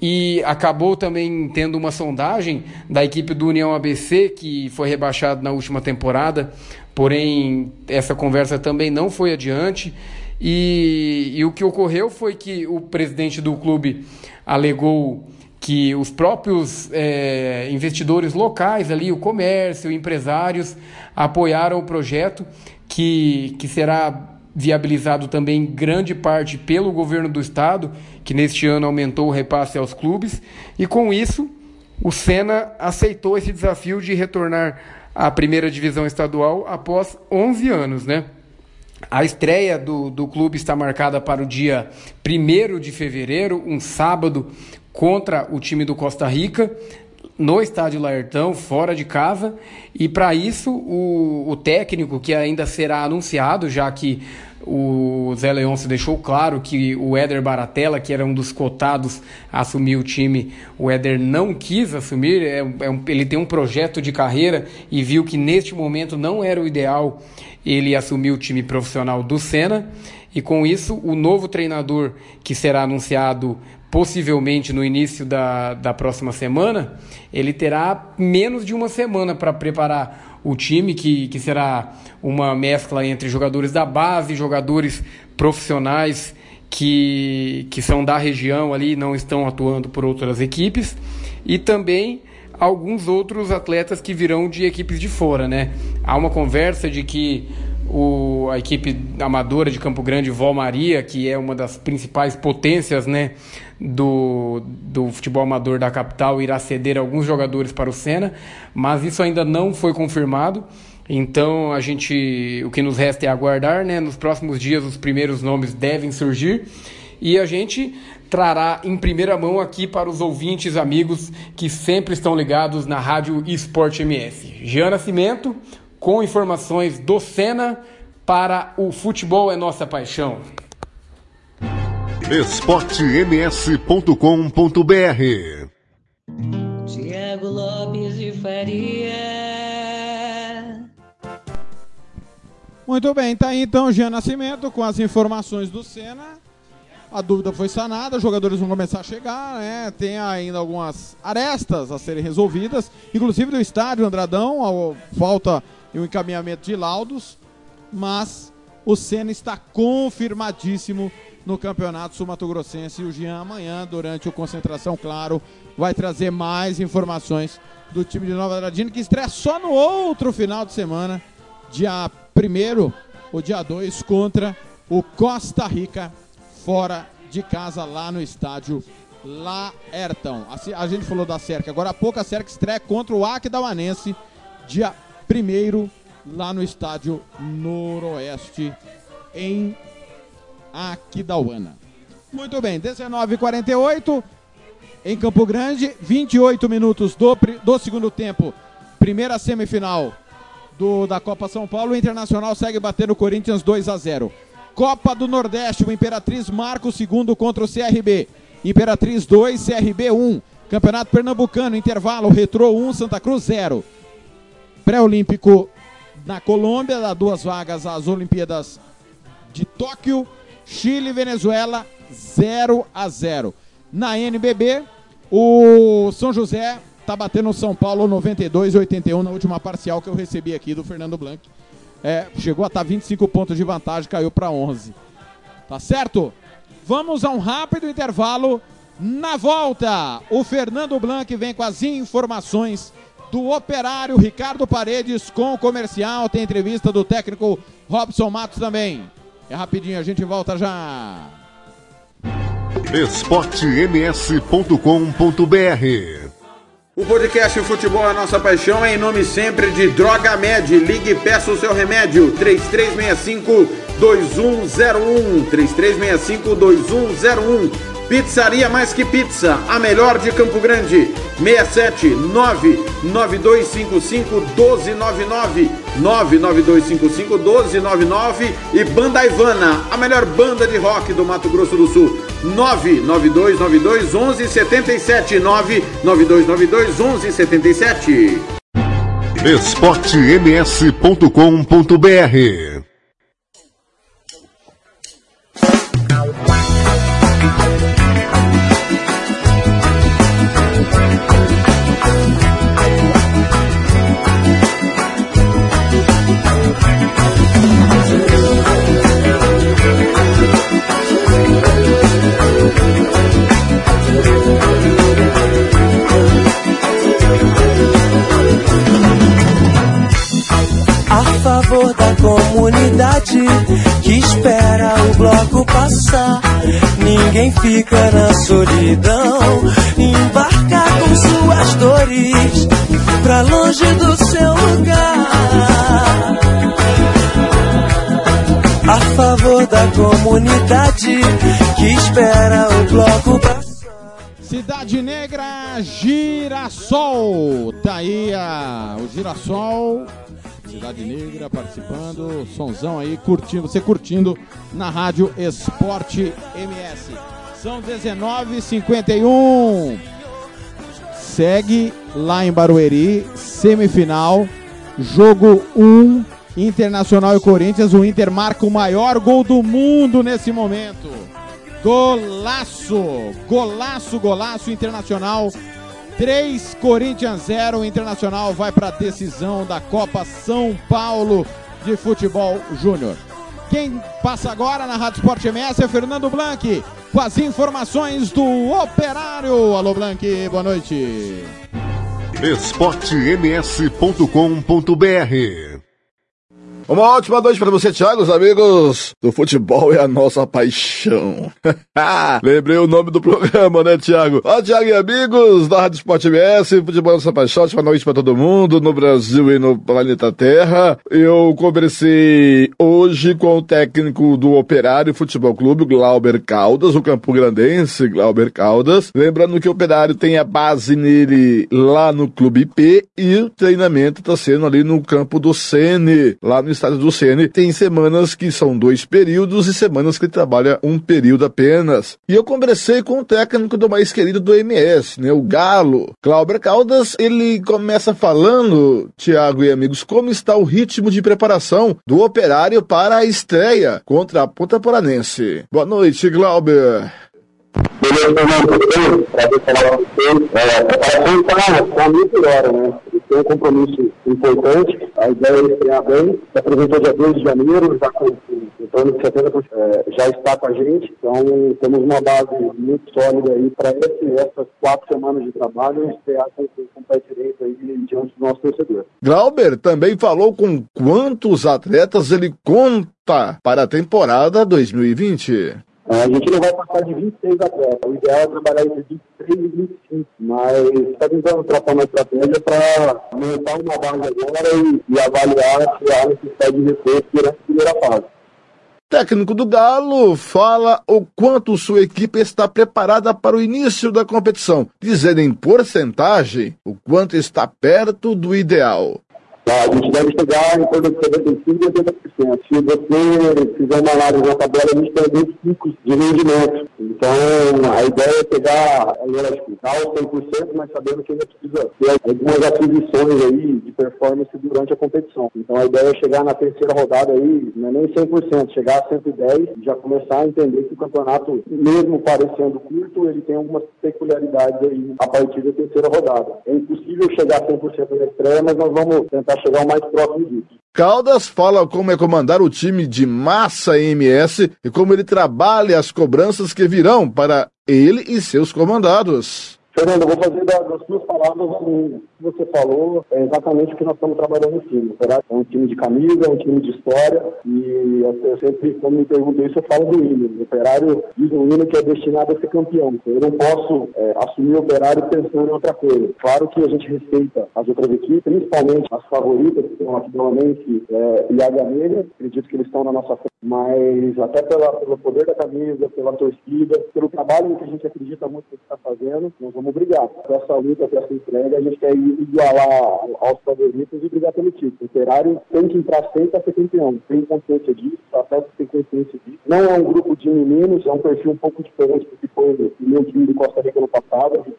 Speaker 15: E acabou também tendo uma sondagem da equipe do União ABC, que foi rebaixado na última temporada, porém essa conversa também não foi adiante. E, e o que ocorreu foi que o presidente do clube alegou que os próprios é, investidores locais ali, o comércio, empresários, apoiaram o projeto que, que será viabilizado também em grande parte pelo governo do estado, que neste ano aumentou o repasse aos clubes, e com isso o Sena aceitou esse desafio de retornar à primeira divisão estadual após 11 anos, né? A estreia do, do clube está marcada para o dia 1 de fevereiro, um sábado, contra o time do Costa Rica no estádio Laertão, fora de casa, e para isso o, o, técnico que ainda será anunciado, já que o Zé Leôncio deixou claro que o Éder Baratella, que era um dos cotados a assumir o time, o Éder não quis assumir, é, é um, ele tem um projeto de carreira e viu que neste momento não era o ideal ele assumir o time profissional do Senna, e com isso o novo treinador que será anunciado possivelmente no início da, da próxima semana, ele terá menos de uma semana para preparar o time, que, que será uma mescla entre jogadores da base, jogadores profissionais que, que são da região ali, não estão atuando por outras equipes, e também alguns outros atletas que virão de equipes de fora, né? Há uma conversa de que o, a equipe amadora de Campo Grande, Vó Maria, que é uma das principais potências, né, do, do futebol amador da capital, irá ceder alguns jogadores para o Sena, mas isso ainda não foi confirmado. Então a gente, o que nos resta é aguardar, né? Nos próximos dias os primeiros nomes devem surgir e a gente trará em primeira mão aqui para os ouvintes amigos que sempre estão ligados na Rádio Esporte MS. Jean Nascimento com informações do Sena para o futebol é nossa paixão.
Speaker 2: esportems.com.br
Speaker 9: Tiago Lopes de Faria.
Speaker 3: Muito bem, tá aí então Jean Nascimento com as informações do Senna. A dúvida foi sanada, os jogadores vão começar a chegar, né? Tem ainda algumas arestas a serem resolvidas, inclusive do estádio Andradão, a falta e o encaminhamento de laudos, mas o Senna está confirmadíssimo no Campeonato Sul-Mato-Grossense e o Jean amanhã, durante o Concentração Claro, vai trazer mais informações do time de Nova Andradina, que estreia só no outro final de semana, dia 1 ou dia 2, contra o Costa Rica, fora de casa, lá no estádio Laertão. A, a gente falou da Cerca, agora há pouco a Cerca estreia contra o Aquidauanense, dia 1 lá no estádio Noroeste, em Aquidauana. Muito bem, 19h48 em Campo Grande, 28 minutos do, do segundo tempo, primeira semifinal do, da Copa São Paulo. O Internacional segue batendo o Corinthians 2 a 0. Copa do Nordeste, o Imperatriz marca o segundo contra o CRB. Imperatriz 2, CRB 1. Campeonato Pernambucano, intervalo, Retrô 1, Santa Cruz 0. Pré-Olímpico na Colômbia, dá duas vagas às Olimpíadas de Tóquio. Chile e Venezuela 0 a 0. Na NBB, o São José tá batendo o São Paulo 92 e 81 na última parcial que eu recebi aqui do Fernando Blanc. É, chegou a estar tá 25 pontos de vantagem, caiu para 11. Tá certo? Vamos a um rápido intervalo. Na volta, o Fernando Blanc vem com as informações do operário Ricardo Paredes com o comercial. Tem entrevista do técnico Robson Matos também. É rapidinho, a gente volta já.
Speaker 2: esportems.com.br
Speaker 11: o podcast Futebol é a Nossa Paixão é em nome sempre de Droga Med. Ligue e peça o seu remédio. 3365 2101 3365 2101 Pizzaria Mais Que Pizza, a melhor de Campo Grande. 67 99255 1299 99255 1299 e Banda Ivana, a melhor banda de rock do Mato Grosso do Sul. 99292 1177 99292 1177
Speaker 2: esportems.com.br
Speaker 16: comunidade que espera o bloco passar. Ninguém fica na solidão, embarcar com suas dores pra longe do seu lugar. A favor da comunidade que espera o bloco passar.
Speaker 3: Cidade Negra, Girassol. Tá aí a, o Girassol Cidade Negra participando, sonzão aí, curtindo, você curtindo na Rádio Esporte MS. São 19h51. Segue lá em Barueri, semifinal, jogo 1, Internacional e Corinthians. O Inter marca o maior gol do mundo nesse momento. Golaço! Golaço, golaço internacional. 3 Corinthians 0. O Internacional vai para a decisão da Copa São Paulo de Futebol Júnior. Quem passa agora na Rádio Sport MS é Fernando Blanc, com as informações do Operário. Alô, Blanc, boa noite.
Speaker 2: esportems.com.br
Speaker 17: Uma ótima noite para você, Thiago, os amigos do futebol é a nossa paixão. Lembrei o nome do programa, né, Thiago? Ó, Thiago e amigos da Rádio Sport MS, futebol é nossa paixão, ótima noite para todo mundo no Brasil e no planeta Terra. Eu conversei hoje com o técnico do Operário Futebol Clube, Glauber Caldas, o Campo Grandense, Glauber Caldas. Lembrando que o Operário tem a base nele lá no Clube IP e o treinamento está sendo ali no campo do Sene, lá no estádio do Sene. Tem semanas que são dois períodos e semanas que trabalha um período apenas. E eu conversei com o técnico do mais querido do MS, né, o Galo. Glauber Caldas, ele começa falando, Thiago e amigos, como está o ritmo de preparação do Operário para a estreia contra a Ponta Poranense. Boa noite, Glauber.
Speaker 18: Beleza, tudo bem? Prazer falar com você. É, a preparação está tá muito hora, né? Tem um compromisso importante, a ideia é estrear bem. Se apresentou dia 2 de janeiro, já com em torno de 70% é, já está com a gente. Então, temos uma base muito sólida aí para essas quatro semanas de trabalho estrear com, com o pé direito aí diante do nosso torcedor.
Speaker 17: Glauber também falou com quantos atletas ele conta para a temporada 2020.
Speaker 18: A gente não vai passar de 26 atletas. O ideal é trabalhar entre 23 e 25. Mas está tentando tratar uma estratégia para montar uma base agora e, e avaliar se há necessidade de reforço durante a primeira fase.
Speaker 17: Técnico do Galo fala o quanto sua equipe está preparada para o início da competição, dizendo em porcentagem o quanto está perto do ideal.
Speaker 18: A gente deve chegar em torno de 75% e 80%. Se você fizer uma análise na tabela, a gente tem alguns picos de rendimento. Então, a ideia é pegar, lógico, dar os 100%, mas sabendo que ainda precisa ter algumas aquisições aí de performance durante a competição. Então, a ideia é chegar na terceira rodada aí, não é nem 100%, chegar a 110 e já começar a entender que o campeonato, mesmo parecendo curto, ele tem algumas peculiaridades aí a partir da terceira rodada. É impossível chegar a 100% na estreia, mas nós vamos tentar chegar o mais próximo disso.
Speaker 17: Caldas fala como é comandar o time de massa MS e como ele trabalha as cobranças que virão para ele e seus comandados.
Speaker 18: Fernando, eu vou fazer das suas palavras o que você falou, é exatamente o que nós estamos trabalhando no time. Será? É um time de camisa, é um time de história, e eu sempre, quando me perguntam isso, eu falo do hino. O operário diz um hino que é destinado a ser campeão. Eu não posso é, assumir o operário pensando em outra coisa. Claro que a gente respeita as outras equipes, principalmente as favoritas, que são aqui Mente é, e Negra. Acredito que eles estão na nossa frente, mas até pela, pelo poder da camisa, pela torcida, pelo trabalho que a gente acredita muito que está fazendo, nós vamos brigar. Com essa luta, com essa entrega, a gente quer igualar aos favoritos e brigar pelo título. O Operário tem que entrar sempre para ser campeão. Tem consciência disso, a Atlético tem consciência disso. Não é um grupo de meninos, é um perfil um pouco diferente do que foi o meu time de Costa Rica no passado. A gente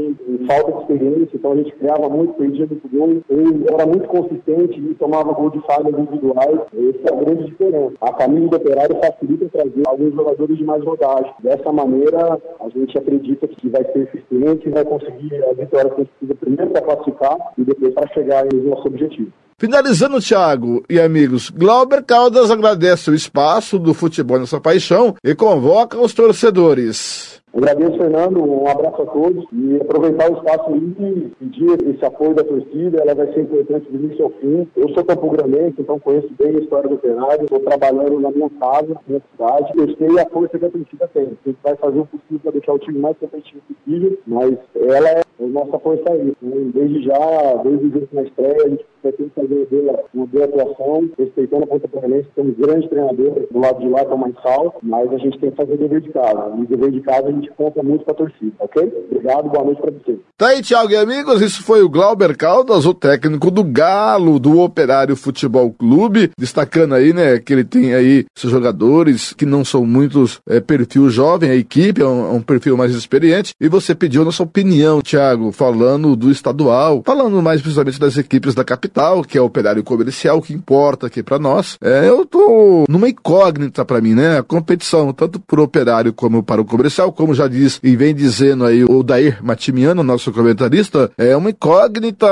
Speaker 18: muito falta de experiência, então a gente criava muito, perdia muito gol. Ele era muito consistente e tomava gol de falhas individuais. Essa é a grande diferença. A camisa do Operário facilita trazer alguns jogadores de mais rodagem. Dessa maneira, a gente acredita que vai ser eficiente e vai conseguir a vitória que precisa primeiro para classificar e depois para chegar no nosso objetivo.
Speaker 17: Finalizando, Thiago e amigos, Glauber Caldas agradece o espaço do futebol nessa paixão e convoca os torcedores.
Speaker 18: Agradeço, Fernando. Um abraço a todos e aproveitar o espaço e pedir esse apoio da torcida. Ela vai ser importante do início ao fim. Eu sou Campo Grandense, então conheço bem a história do operário. Estou trabalhando na minha casa, na minha cidade. Eu sei a força que a torcida tem. A gente vai fazer o possível para deixar o time mais competitivo possível, mas ela é a nossa força aí. Desde já, desde o na estreia, a gente que fazer uma boa atuação, respeitando a Ponta Paranense, temos grandes treinadores do lado de lá, que é o mas a gente tem que fazer dever de casa. E dever de casa a gente conta muito com a torcida, ok? Obrigado, boa noite para você.
Speaker 17: Tá aí, Thiago e amigos, isso foi o Glauber Caldas, o técnico do Galo, do Operário Futebol Clube, destacando aí, né, que ele tem aí seus jogadores que não são muitos é, perfil jovem, a equipe é um, é um perfil mais experiente, e você pediu a nossa opinião, Thiago, falando do estadual, falando mais precisamente das equipes da capital capital, que é operário comercial, que importa aqui para nós. É, eu tô numa incógnita para mim, né? A competição, tanto para o operário como para o comercial, como já diz e vem dizendo aí o Dair Matimiano, nosso comentarista, é uma incógnita,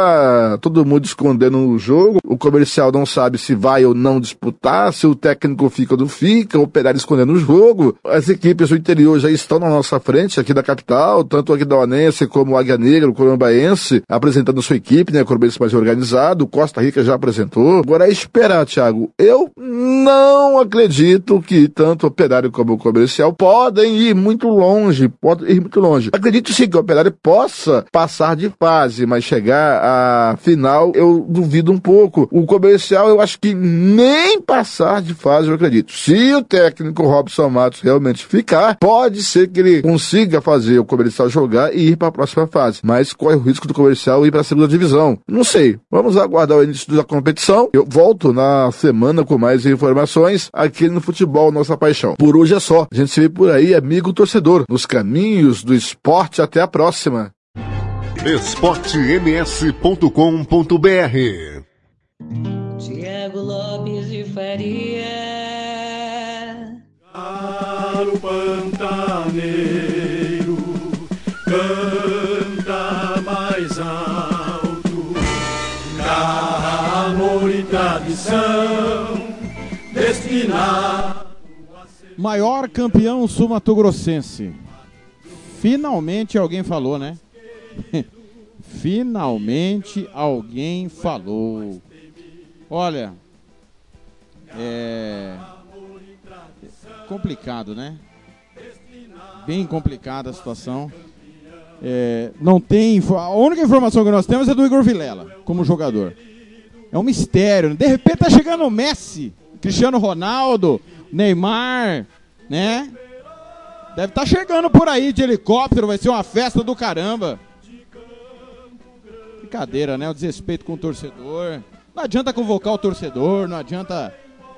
Speaker 17: todo mundo escondendo o jogo, o comercial não sabe se vai ou não disputar, se o técnico fica ou não fica, o operário escondendo o jogo. As equipes do interior já estão na nossa frente aqui da capital, tanto aqui da Onense como o Águia Negra, o Colombaense, apresentando sua equipe, né? Corumbaense mais organizado, o Costa Rica já apresentou. Agora é esperar, Thiago. Eu não acredito que tanto o operário como o comercial podem ir muito longe, podem ir muito longe. Acredito sim que o operário possa passar de fase, mas chegar à final eu duvido um pouco. O comercial eu acho que nem passar de fase eu acredito. Se o técnico Robson Matos realmente ficar, pode ser que ele consiga fazer o comercial jogar e ir para a próxima fase, mas corre o risco do comercial ir para a segunda divisão. Não sei. Vamos aguardar o início da competição. Eu volto na semana com mais informações aqui no Futebol Nossa Paixão. Por hoje é só. A gente se vê por aí, amigo torcedor, nos caminhos do esporte. Até a próxima.
Speaker 2: esportems.com.br
Speaker 9: Tiago Lopes de Faria.
Speaker 3: Maior campeão sul-mato-grossense. Finalmente alguém falou, né? Finalmente alguém falou. Olha, é complicado, né? Bem complicada a situação. É, não tem. A única informação que nós temos é do Igor Vilela, como jogador. É um mistério. né? De repente tá chegando o Messi, Cristiano Ronaldo, Neymar, né? Deve estar chegando por aí de helicóptero, vai ser uma festa do caramba. Brincadeira, né? O desrespeito com o torcedor. Não adianta convocar o torcedor, não adianta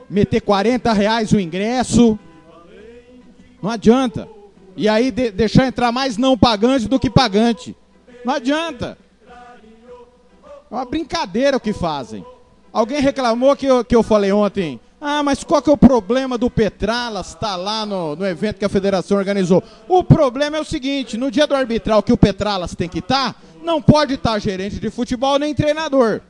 Speaker 3: meter 40 reais o ingresso. Não adianta. E aí de- deixar entrar mais não pagante do que pagante. Não adianta. É uma brincadeira o que fazem. Alguém reclamou que eu, que eu falei ontem. Ah, mas qual que é o problema do Petralas estar lá no, no evento que a federação organizou? O problema é o seguinte, no dia do arbitral que o Petralas tem que estar, não pode estar gerente de futebol nem treinador.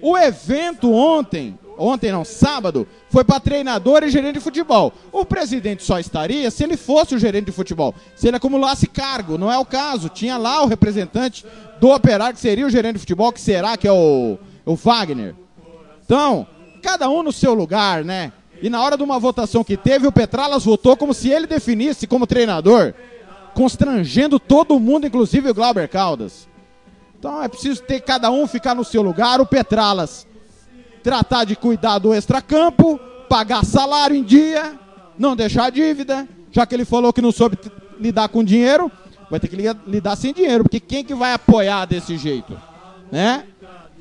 Speaker 3: O evento ontem, ontem não, sábado, foi para treinador e gerente de futebol. O presidente só estaria se ele fosse o gerente de futebol, se ele acumulasse cargo, não é o caso. Tinha lá o representante do operário que seria o gerente de futebol, que será que é o, o Wagner. Então, cada um no seu lugar, né? E na hora de uma votação que teve, o Petralas votou como se ele definisse como treinador, constrangendo todo mundo, inclusive o Glauber Caldas. Então é preciso ter cada um ficar no seu lugar, o Petralas tratar de cuidar do extracampo, pagar salário em dia, não deixar dívida, já que ele falou que não soube lidar com dinheiro, vai ter que li- lidar sem dinheiro, porque quem que vai apoiar desse jeito, né?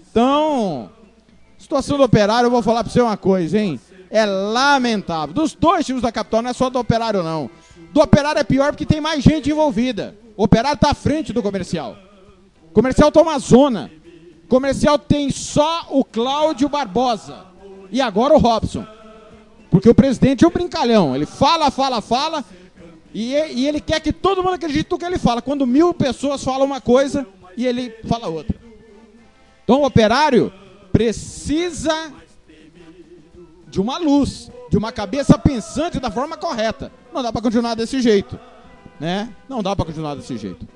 Speaker 3: Então, situação do Operário, eu vou falar pra você uma coisa, hein? É lamentável. Dos dois times da capital, não é só do Operário não. Do Operário é pior porque tem mais gente envolvida. O Operário tá à frente do comercial. O comercial toma zona. O comercial tem só o Cláudio Barbosa. E agora o Robson. Porque o presidente é um brincalhão. Ele fala, fala, fala. E- e ele quer que todo mundo acredite no que ele fala. Quando mil pessoas falam uma coisa e ele fala outra. Então o operário precisa de uma luz, de uma cabeça pensante da forma correta. Não dá para continuar desse jeito, né? Não dá para continuar desse jeito.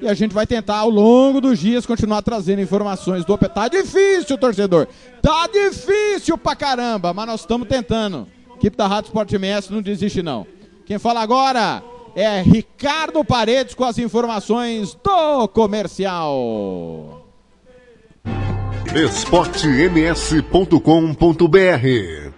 Speaker 3: E a gente vai tentar ao longo dos dias continuar trazendo informações do operário. Tá difícil, torcedor. Tá difícil pra caramba, mas nós estamos tentando. Equipe da Rádio Sport MS não desiste não. Quem fala agora é Ricardo Paredes com as informações do comercial.
Speaker 2: esportems.com.br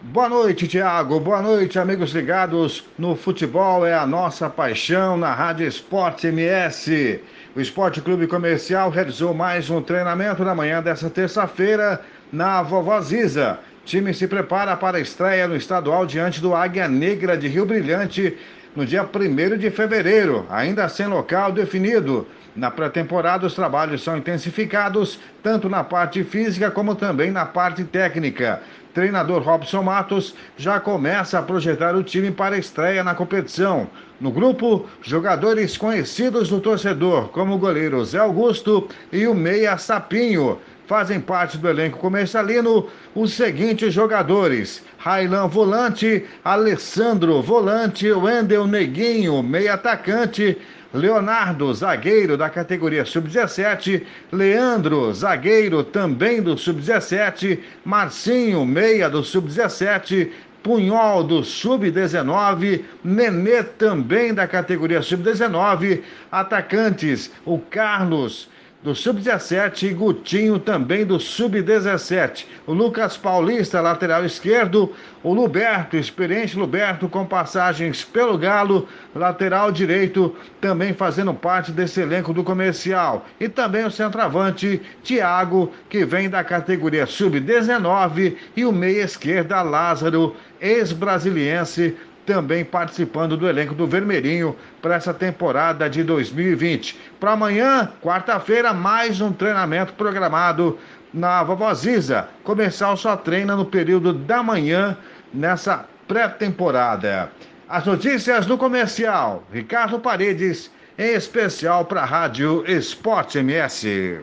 Speaker 4: Boa noite, Tiago. Boa noite, amigos ligados no futebol. É a nossa paixão na Rádio Esporte MS. O Esporte Clube Comercial realizou mais um treinamento na manhã dessa terça-feira na Vovó Ziza. Time se prepara para a estreia no estadual diante do Águia Negra de Rio Brilhante no dia 1 de fevereiro, ainda sem local definido.
Speaker 19: Na pré-temporada, os trabalhos são intensificados, tanto na parte física como também na parte técnica. Treinador Robson Matos já começa a projetar o time para a estreia na competição. No grupo, jogadores conhecidos do torcedor, como o goleiro Zé Augusto e o Meia Sapinho. Fazem parte do elenco comercialino os seguintes jogadores: Railan Volante, Alessandro Volante, Wendel Neguinho, meia atacante, Leonardo, zagueiro da categoria sub-17, Leandro, zagueiro também do sub-17, Marcinho, meia do sub-17, Punhol do Sub-19, Nenê também da categoria Sub-19, atacantes, o Carlos do Sub-17 e Gutinho também do Sub-17. O Lucas Paulista, lateral esquerdo, o Luberto, experiente Luberto, com passagens pelo Galo, lateral direito, também fazendo parte desse elenco do comercial. E também o centroavante, Thiago, que vem da categoria Sub-19, e o meia esquerda, Lázaro, ex-brasiliense, também participando do elenco do Vermelhinho para essa temporada de 2020. Para amanhã, quarta-feira, mais um treinamento programado na Vovoziza. Comercial só treina no período da manhã nessa pré-temporada. As notícias do comercial, Ricardo Paredes, em especial para a Rádio Esporte MS.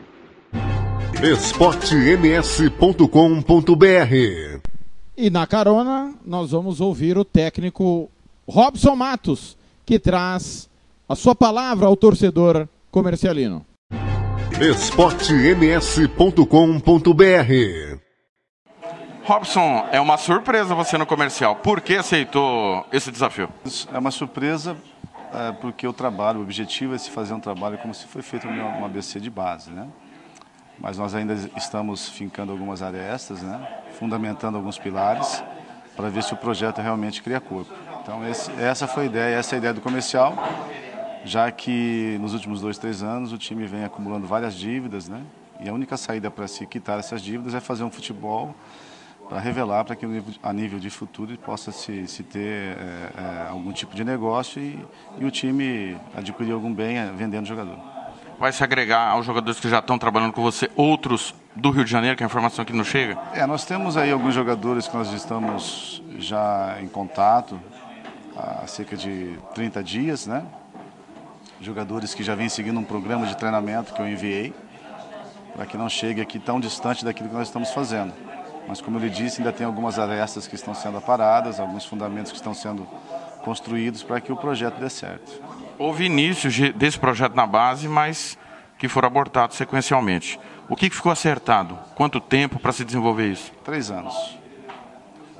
Speaker 2: esportems.com.br
Speaker 3: E na carona, nós vamos ouvir o técnico Robson Matos, que traz a sua palavra ao torcedor comercialino.
Speaker 2: esportems.com.br
Speaker 12: Robson, é uma surpresa você no comercial. Por que aceitou esse desafio?
Speaker 20: É uma surpresa é, porque o trabalho, o objetivo é se fazer um trabalho como se foi feito uma ABC de base, né? Mas nós ainda estamos fincando algumas arestas, né? Fundamentando alguns pilares para ver se o projeto realmente cria corpo. Então esse, essa foi a ideia, essa é a ideia do comercial, já que nos últimos dois, três anos o time vem acumulando várias dívidas, né? E a única saída para se quitar essas dívidas é fazer um futebol para revelar para que a nível de futuro possa se, se ter é, é, algum tipo de negócio e, e, o time adquirir algum bem é, vendendo jogador.
Speaker 12: Vai se agregar aos jogadores que já estão trabalhando com você, outros do Rio de Janeiro, que a informação aqui não chega?
Speaker 20: É, nós temos aí alguns jogadores que nós estamos já em contato há cerca de 30 dias, né? Jogadores que já vêm seguindo um programa de treinamento que eu enviei, para que não chegue aqui tão distante daquilo que nós estamos fazendo. Mas, como eu lhe disse, ainda tem algumas arestas que estão sendo aparadas, alguns fundamentos que estão sendo construídos para que o projeto dê certo.
Speaker 12: Houve início desse projeto na base, mas que foram abortados sequencialmente. O que ficou acertado? Quanto tempo para se desenvolver isso?
Speaker 20: Três anos.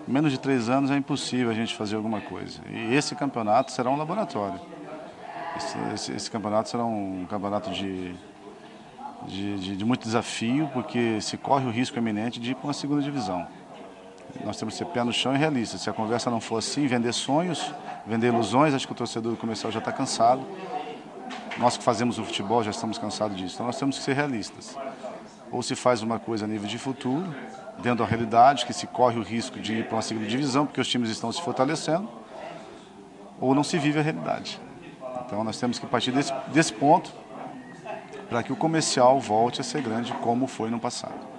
Speaker 20: Menos de três anos é impossível a gente fazer alguma coisa. E esse campeonato será um laboratório. Esse, esse, esse campeonato será um campeonato de de, de, de, muito desafio, porque se corre o risco eminente de ir para uma segunda divisão. Nós temos que ser pé no chão e realista. Se a conversa não for assim, vender sonhos, vender ilusões, acho que o torcedor comercial já está cansado. Nós que fazemos o futebol já estamos cansados disso. Então nós temos que ser realistas. Ou se faz uma coisa a nível de futuro, dentro da realidade, que se corre o risco de ir para uma segunda divisão, porque os times estão se fortalecendo, ou não se vive a realidade. Então nós temos que partir desse, desse ponto para que o comercial volte a ser grande como foi no passado.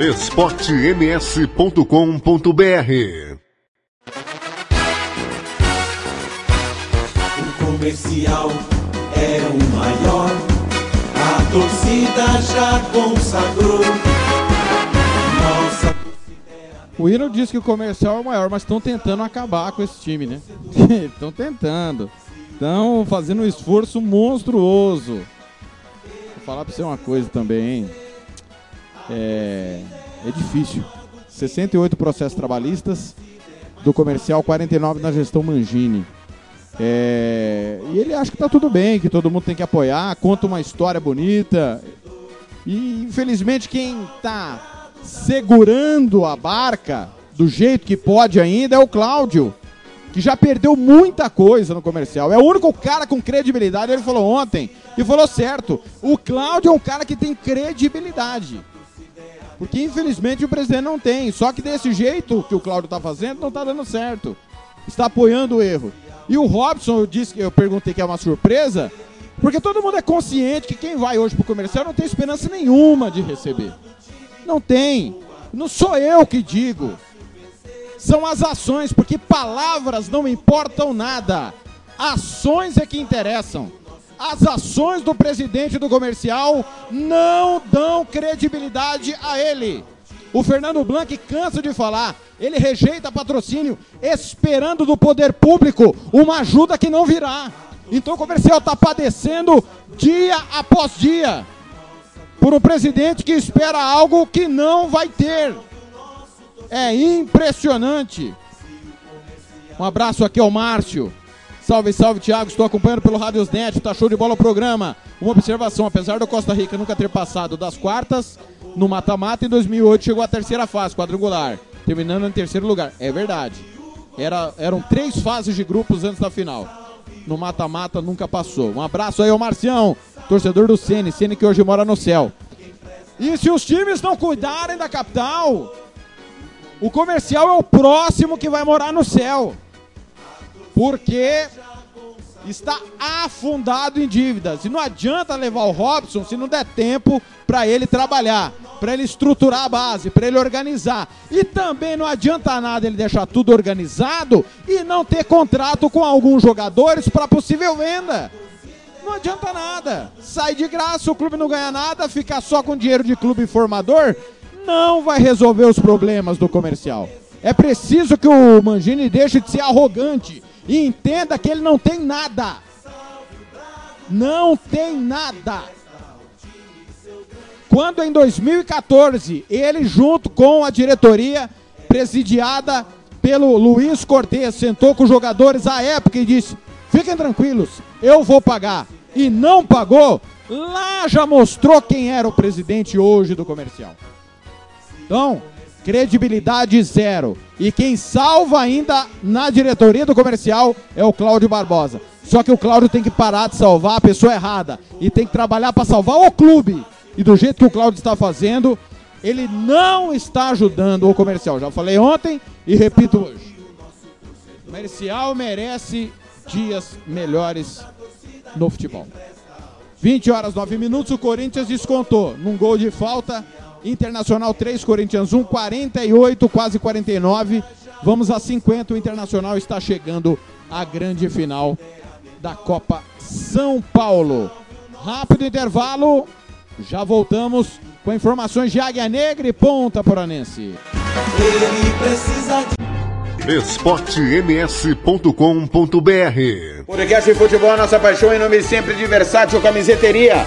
Speaker 2: esportems.com.br
Speaker 16: O comercial é o maior, a torcida já consagrou. Nossa
Speaker 3: O Hiro disse que o comercial é o maior, mas estão tentando acabar com esse time, né? Estão tentando. Estão fazendo um esforço monstruoso falar pra você uma coisa também, hein? É, é difícil. 68 processos trabalhistas, do comercial 49 na gestão Mangini. É, e ele acha que tá tudo bem, que todo mundo tem que apoiar, conta uma história bonita. E infelizmente quem tá segurando a barca do jeito que pode ainda é o Cláudio que já perdeu muita coisa no comercial. É o único cara com credibilidade. Ele falou ontem e falou certo. O Cláudio é um cara que tem credibilidade. Porque infelizmente o presidente não tem. Só que desse jeito que o Cláudio está fazendo, não está dando certo. Está apoiando o erro. E o Robson, eu disse que eu perguntei que é uma surpresa, Porque todo mundo é consciente que quem vai hoje pro comercial não tem esperança nenhuma de receber. Não tem. Não sou eu que digo. São as ações, porque palavras não importam nada. Ações é que interessam. As ações do presidente do comercial não dão credibilidade a ele. O Fernando Blanc cansa de falar. Ele rejeita patrocínio, esperando do poder público uma ajuda que não virá. Então o comercial está padecendo dia após dia por um presidente que espera algo que não vai ter. É impressionante. Um abraço aqui ao Márcio. Salve, salve, Thiago. Estou acompanhando pelo Radiosnet. Tá show de bola o programa. Uma observação: apesar do Costa Rica nunca ter passado das quartas, no mata-mata, em 2008 chegou à terceira fase, quadrangular, terminando em terceiro lugar. É verdade. Era, eram três fases de grupos antes da final. No mata-mata nunca passou. Um abraço aí ao Marcião, torcedor do Ceni, Ceni que hoje mora no céu. E se os times não cuidarem da capital, o comercial é o próximo que vai morar no céu. Porque está afundado em dívidas. E não adianta levar o Robson se não der tempo para ele trabalhar, para ele estruturar a base, para ele organizar. E também não adianta nada ele deixar tudo organizado e não ter contrato com alguns jogadores para possível venda. Não adianta nada. Sai de graça, o clube não ganha nada, ficar só com dinheiro de clube formador não vai resolver os problemas do comercial. É preciso que o Mangini deixe de ser arrogante e entenda que ele não tem nada. Não tem nada. Quando em 2014 ele, junto com a diretoria presidiada pelo Luiz Cortes, sentou com os jogadores à época e disse: fiquem tranquilos, eu vou pagar. E não pagou, lá já mostrou quem era o presidente hoje do comercial. Então, credibilidade zero. E quem salva ainda na diretoria do comercial é o Cláudio Barbosa. Só que o Cláudio tem que parar de salvar a pessoa errada e tem que trabalhar para salvar o clube. E do jeito que o Cláudio está fazendo, ele não está ajudando o comercial. Já falei ontem e repito hoje. O comercial merece dias melhores no futebol. 20 horas 9 minutos, o Corinthians descontou num gol de falta Internacional 3, Corinthians 1, 48, quase 49. Vamos a 50. O Internacional está chegando à grande final da Copa São Paulo. Rápido intervalo. Já voltamos com informações de Águia Negra e Ponta Poranense.
Speaker 2: Ele precisa de esportems.com.br
Speaker 11: Podcast de futebol, nossa paixão em nome sempre de Versátil Camiseteria.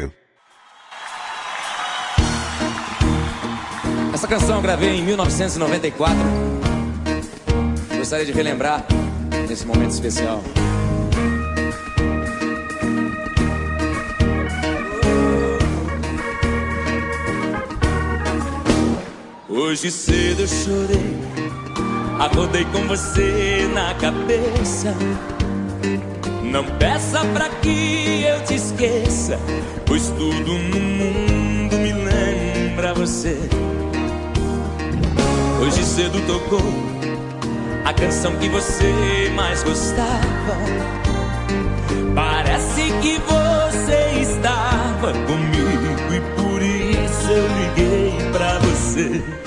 Speaker 21: Essa canção eu gravei em 1994. Gostaria de relembrar nesse momento especial. Hoje cedo eu chorei, acordei com você na cabeça. Não peça pra que eu te esqueça, pois tudo no mundo me lembra você. Hoje cedo tocou a canção que você mais gostava. Parece que você estava comigo e por isso eu liguei pra você.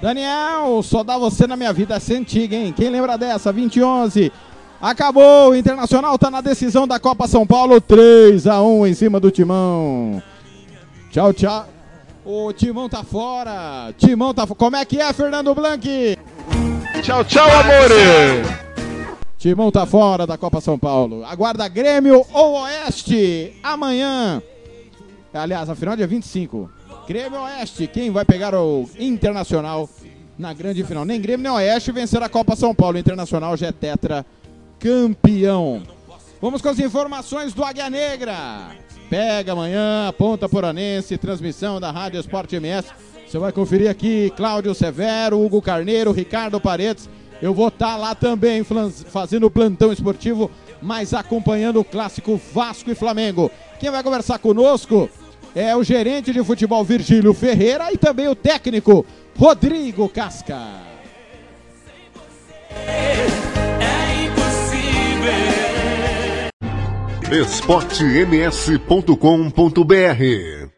Speaker 3: Daniel, só dá você na minha vida, essa é antiga, hein? Quem lembra dessa? 2011. Acabou, o Internacional tá na decisão da Copa São Paulo, 3 a 1 em cima do Timão. Tchau, tchau. O Timão tá fora. Timão tá fora. Como é que é, Fernando Blanc?
Speaker 17: Tchau, tchau, amores!
Speaker 3: Timão tá fora da Copa São Paulo. Aguarda Grêmio ou Oeste amanhã. Aliás, a final é dia 25. Grêmio Oeste, quem vai pegar o Internacional na grande final? Nem Grêmio nem Oeste vencer a Copa São Paulo. O Internacional já é tetra campeão. Vamos com as informações do Águia Negra. Pega amanhã, Ponta Poranense, transmissão da Rádio Esporte MS. Você vai conferir aqui Cláudio Severo, Hugo Carneiro, Ricardo Paredes. Eu vou estar lá também fazendo o plantão esportivo, mas acompanhando o clássico Vasco e Flamengo. Quem vai conversar conosco é o gerente de futebol Virgílio Ferreira e também o técnico Rodrigo Casca.
Speaker 2: esportems.com.br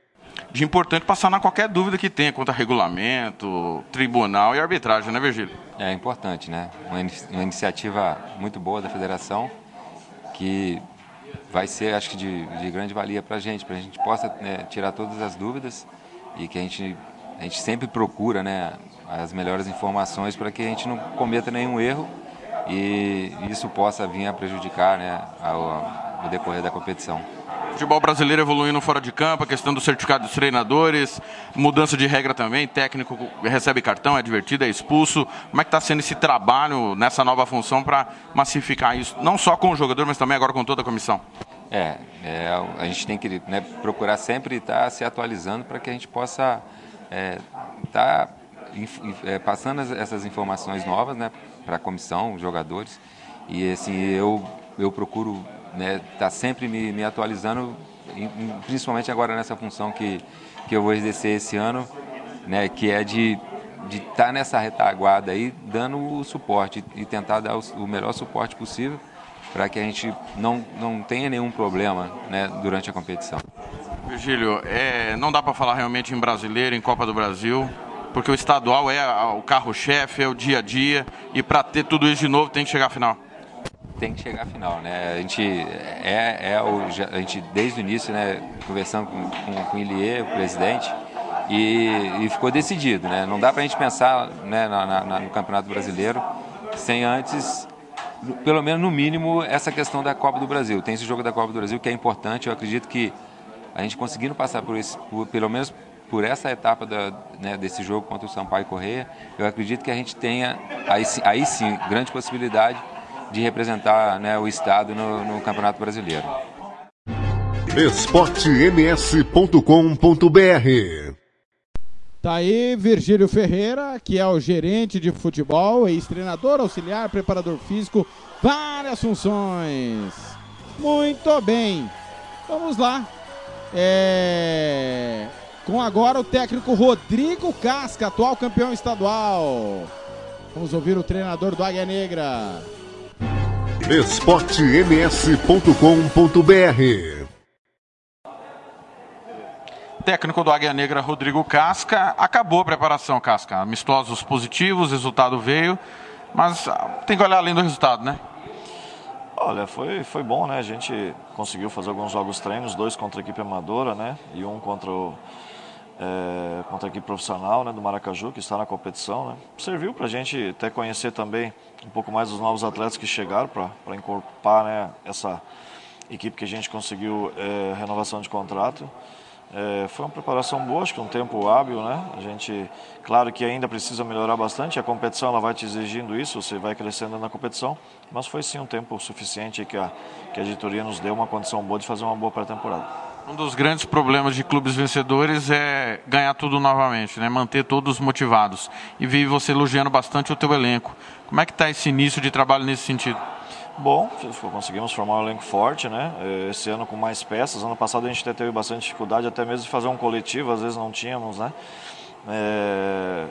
Speaker 12: De importante passar na qualquer dúvida que tenha quanto a regulamento, tribunal e arbitragem, né, Virgílio?
Speaker 22: É importante, né? Uma, ini- uma iniciativa muito boa da federação que vai ser, acho que, de, de grande valia para a gente, para a gente possa né, tirar todas as dúvidas e que a gente, a gente sempre procura né, as melhores informações para que a gente não cometa nenhum erro e isso possa vir a prejudicar né, ao, ao decorrer da competição.
Speaker 12: Futebol brasileiro evoluindo fora de campo, a questão do certificado dos treinadores, mudança de regra também, técnico recebe cartão, é divertido, é expulso. Como é que está sendo esse trabalho nessa nova função para massificar isso, não só com o jogador, mas também agora com toda a comissão?
Speaker 22: É, é, a gente tem que né, procurar sempre estar se atualizando para que a gente possa estar passando as- essas informações novas né, para a comissão, os jogadores. E assim, eu, eu procuro estar sempre me, me atualizando, principalmente agora nessa função que, que eu vou exercer esse ano, né, que é de estar nessa retaguarda aí, dando o suporte e tentar dar o, o melhor suporte possível para que a gente não, não tenha nenhum problema né, durante a competição.
Speaker 12: Virgílio, é, não dá para falar realmente em brasileiro, em Copa do Brasil, porque o estadual é o carro-chefe, é o dia a dia, e para ter tudo isso de novo tem que chegar à final.
Speaker 22: Tem que chegar à final, né? A gente é, é o, a gente desde o início, né, conversando com, com, com o Ilie, o presidente, e, e ficou decidido, né? Não dá para a gente pensar né, na- na- no Campeonato Brasileiro sem antes, pelo menos no mínimo, essa questão da Copa do Brasil. Tem esse jogo da Copa do Brasil que é importante. Eu acredito que a gente conseguindo passar por esse, por- pelo menos por essa etapa da, né, desse jogo contra o Sampaio Correia, eu acredito que a gente tenha aí, aí sim grande possibilidade de representar né, o estado no, no Campeonato Brasileiro.
Speaker 2: esportems.com.br
Speaker 3: Tá aí Virgílio Ferreira, que é o gerente de futebol, ex-treinador, auxiliar, preparador físico, várias funções. Muito bem. Vamos lá. É... Com agora o técnico Rodrigo Casca, atual campeão estadual. Vamos ouvir o treinador do Águia Negra.
Speaker 2: esportems.com.br
Speaker 12: Técnico do Águia Negra, Rodrigo Casca. Acabou a preparação, Casca. Amistosos positivos, resultado veio. Mas ah, tem que olhar além do resultado, né?
Speaker 23: Olha, foi, foi bom, né? A gente conseguiu fazer alguns jogos treinos, dois contra a equipe amadora, né? E um contra, o, é, contra a equipe profissional né? do Maracaju, que está na competição, né? Serviu para a gente até conhecer também um pouco mais os novos atletas que chegaram para incorporar né? essa equipe que a gente conseguiu é, renovação de contrato. É, foi uma preparação boa, acho que um tempo hábil, né? A gente, claro que ainda precisa melhorar bastante, a competição ela vai te exigindo isso, você vai crescendo na competição, mas foi sim um tempo suficiente que a, que a diretoria nos deu uma condição boa de fazer uma boa pré-temporada.
Speaker 12: Um dos grandes problemas de clubes vencedores é ganhar tudo novamente, né? manter todos motivados. E vi você elogiando bastante o teu elenco. Como é que está esse início de trabalho nesse sentido?
Speaker 23: Bom, conseguimos formar um elenco forte, né? Eh, Esse ano com mais peças. Ano passado a gente até teve bastante dificuldade, até mesmo de fazer um coletivo, às vezes não tínhamos, né? Eh,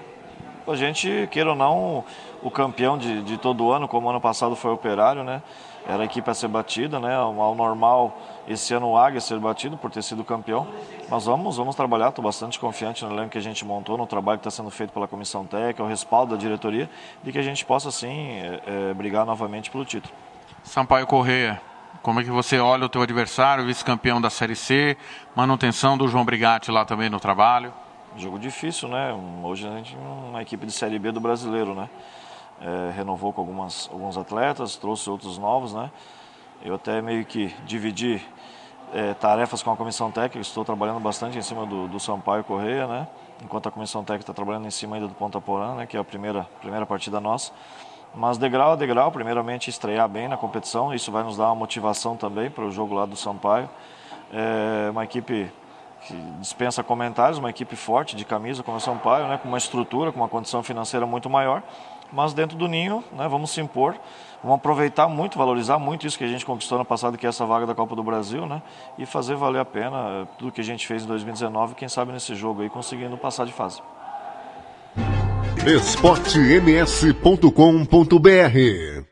Speaker 23: A gente, queira ou não, o campeão de, de todo ano, como ano passado foi o Operário, né? Era a equipe a ser batida, né? Ao normal, esse ano o Águia ser batido por ter sido campeão. Mas vamos, vamos trabalhar, estou bastante confiante no elenco que a gente montou, no trabalho que está sendo feito pela comissão técnica, o respaldo da diretoria, de que a gente possa, sim, eh, eh, brigar novamente pelo título.
Speaker 12: Sampaio Correia, como é que você olha o teu adversário, vice-campeão da Série C, manutenção do João Brigatti lá também no trabalho?
Speaker 23: Jogo difícil, né? Hoje a gente é uma equipe de Série B do brasileiro, né? É, renovou com algumas, alguns atletas, trouxe outros novos, né? Eu até meio que dividi é, tarefas com a comissão técnica, estou trabalhando bastante em cima do, do Sampaio Correia, né? Enquanto a comissão técnica está trabalhando em cima ainda do Ponta Porã, né? Que é a primeira, primeira partida nossa. Mas degrau a degrau, primeiramente estrear bem na competição, isso vai nos dar uma motivação também para o jogo lá do Sampaio. É uma equipe que dispensa comentários, uma equipe forte de camisa como o Sampaio, né, com uma estrutura, com uma condição financeira muito maior, mas dentro do ninho, né, vamos se impor, vamos aproveitar muito, valorizar muito isso que a gente conquistou no passado, que é essa vaga da Copa do Brasil, né, e fazer valer a pena eh, tudo que a gente fez em 2019, quem sabe nesse jogo aí conseguindo passar de fase.
Speaker 2: esportems.com.br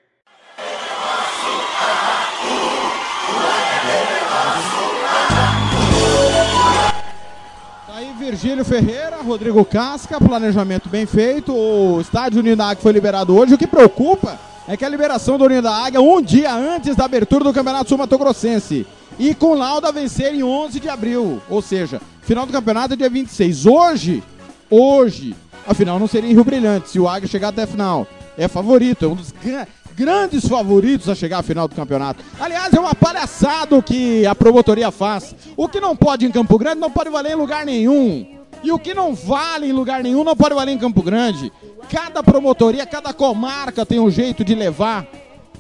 Speaker 3: Tá aí Virgílio Ferreira, Rodrigo Casca, planejamento bem feito. O estádio União da Águia foi liberado hoje. O que preocupa é que a liberação do União da Águia um dia antes da abertura do Campeonato Sul-Mato-Grossense. E com Lauda vencer em 11 de abril. Ou seja, final do campeonato é dia 26. Hoje, hoje, a final não seria em Rio Brilhante, se o Águia chegar até a final. É favorito, é um dos gra- grandes favoritos a chegar à final do campeonato. Aliás, é uma palhaçada que a promotoria faz. O que não pode em Campo Grande não pode valer em lugar nenhum. E o que não vale em lugar nenhum não pode valer em Campo Grande. Cada promotoria, cada comarca tem um jeito de levar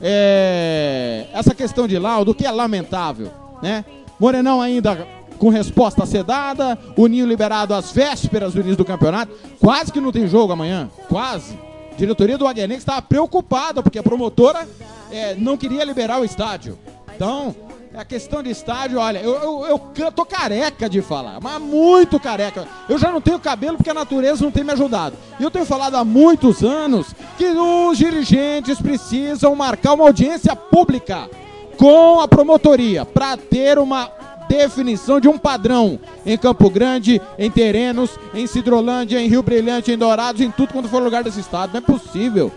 Speaker 3: é, essa questão de laudo, que é lamentável, né? Morenão ainda com resposta a ser dada, o Ninho liberado às vésperas do início do campeonato, quase que não tem jogo amanhã, quase. A diretoria do Águia Negra estava preocupada porque a promotora é, não queria liberar o estádio. Então, a questão de estádio, olha, eu, eu, eu tô careca de falar, mas muito careca. Eu já não tenho cabelo porque a natureza não tem me ajudado. E eu tenho falado há muitos anos que os dirigentes precisam marcar uma audiência pública com a promotoria para ter uma definição de um padrão em Campo Grande, em Terenos, em Cidrolândia, em Rio Brilhante, em Dourados, em tudo quanto for lugar desse estado. Não é possível.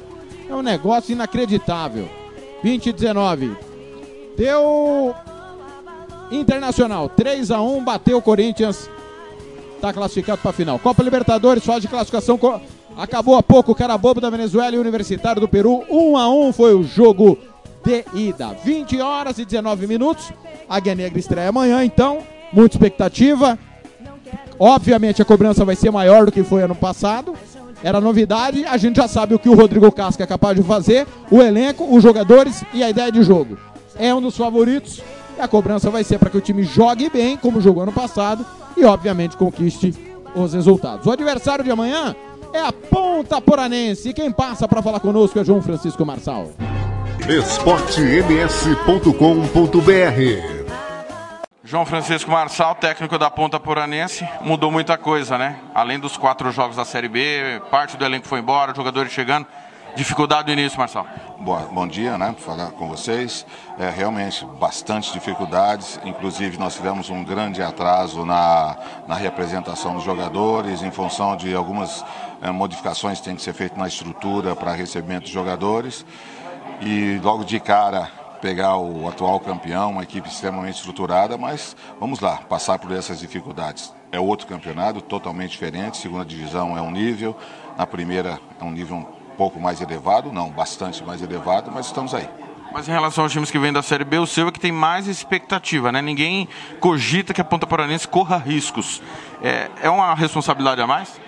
Speaker 3: É um negócio inacreditável. 2019. Deu Internacional 3 a 1 bateu o Corinthians. Tá classificado para final. Copa Libertadores, fase de classificação. Acabou há pouco o Carabobo da Venezuela e Universitário do Peru. 1 a 1 foi o jogo de ida. 20 horas e 19 minutos. A Águia Negra estreia amanhã, então. Muita expectativa. Obviamente a cobrança vai ser maior do que foi ano passado. Era novidade, a gente já sabe o que o Rodrigo Casca é capaz de fazer, o elenco, os jogadores e a ideia de jogo. É um dos favoritos e a cobrança vai ser para que o time jogue bem, como jogou ano passado, e obviamente conquiste os resultados. O adversário de amanhã é a Ponta Poranense. E quem passa para falar conosco é João Francisco Marçal.
Speaker 2: esportems.com.br
Speaker 12: João Francisco Marçal, técnico da Ponta Poranense, mudou muita coisa, né? Além dos quatro jogos da Série B, parte do elenco foi embora, jogadores chegando. Dificuldade do início, Marçal.
Speaker 24: Boa, bom dia, né? Falar com vocês. É, realmente, bastante dificuldades. Inclusive, nós tivemos um grande atraso na, na representação dos jogadores, em função de algumas é, modificações que têm que ser feitas na estrutura para recebimento dos jogadores. E logo de cara, pegar o atual campeão, uma equipe extremamente estruturada, mas vamos lá, passar por essas dificuldades. É outro campeonato, totalmente diferente. Segunda divisão é um nível, na primeira é um nível pouco mais elevado, não, bastante mais elevado, mas estamos aí.
Speaker 12: Mas em relação aos times que vêm da Série B, o seu é que tem mais expectativa, né? Ninguém cogita que a Ponta Poranense corra riscos. É, é uma responsabilidade a mais?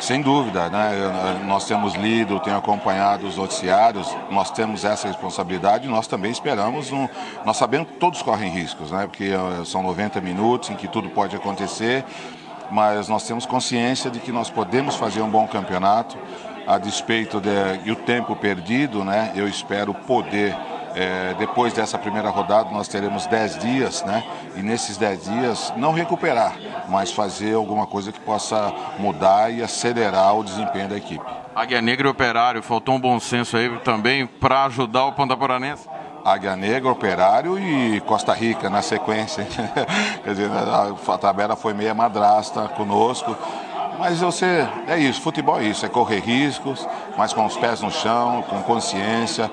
Speaker 24: Sem dúvida, né? Nós temos lido, tenho acompanhado os noticiários, nós temos essa responsabilidade nós também esperamos, um, nós sabemos que todos correm riscos, né? Porque eh, são 90 minutos em que tudo pode acontecer, mas nós temos consciência de que nós podemos fazer um bom campeonato, a despeito de, e o tempo perdido, né? Eu espero poder é, depois dessa primeira rodada, nós teremos 10 dias, né? E nesses 10 dias, não recuperar, mas fazer alguma coisa que possa mudar e acelerar o desempenho da equipe.
Speaker 12: Águia Negra e Operário, faltou um bom senso aí também para ajudar o Ponta Poranense.
Speaker 24: Águia Negra, Operário e Costa Rica na sequência. Quer dizer, a, a tabela foi meia madrasta conosco. Mas você, é isso, futebol é isso, é correr riscos, mas com os pés no chão, com consciência,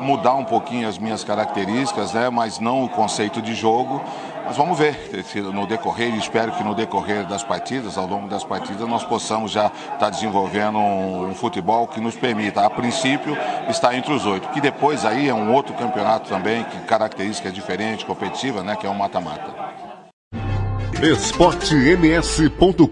Speaker 24: mudar um pouquinho as minhas características, né? mas não o conceito de jogo, Mas vamos ver no decorrer, espero que no decorrer das partidas, ao longo das partidas, nós possamos já estar desenvolvendo um, um futebol que nos permita, a princípio, estar entre os oito. Que depois aí é um outro campeonato também, que característica é diferente, competitiva, né? Que é um mata-mata.
Speaker 2: esportems.com.br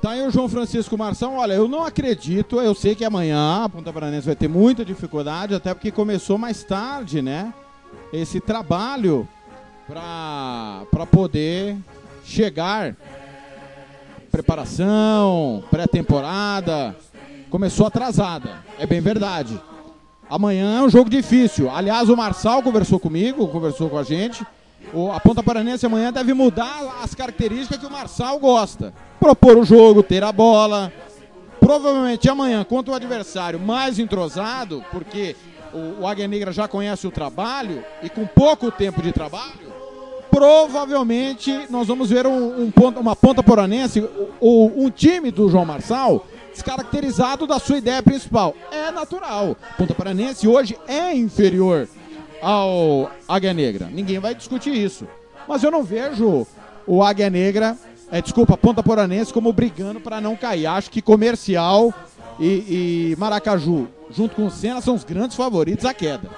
Speaker 3: Tá aí o João Francisco Marção. Olha, eu não acredito, eu sei que amanhã a Ponta Paranense vai ter muita dificuldade, até porque começou mais tarde, né? Esse trabalho para poder chegar. Preparação, pré-temporada, começou atrasada, é bem verdade. Amanhã é um jogo difícil. Aliás, o Marçal conversou comigo, conversou com a gente. O, a Ponta Paranense amanhã deve mudar as características que o Marçal gosta. Propor o jogo, ter a bola. Provavelmente amanhã, contra o adversário mais entrosado, porque o, o Águia Negra já conhece o trabalho, e com pouco tempo de trabalho, provavelmente nós vamos ver um, um ponta, uma Ponta Paranense, ou um time do João Marçal, descaracterizado da sua ideia principal. É natural. Ponta Paranense hoje é inferior ao Águia Negra. Ninguém vai discutir isso. Mas eu não vejo o Águia Negra, é, desculpa, Ponta Poranense como brigando para não cair. Acho que Comercial e, e Maracaju, junto com o Senna, são os grandes favoritos à queda.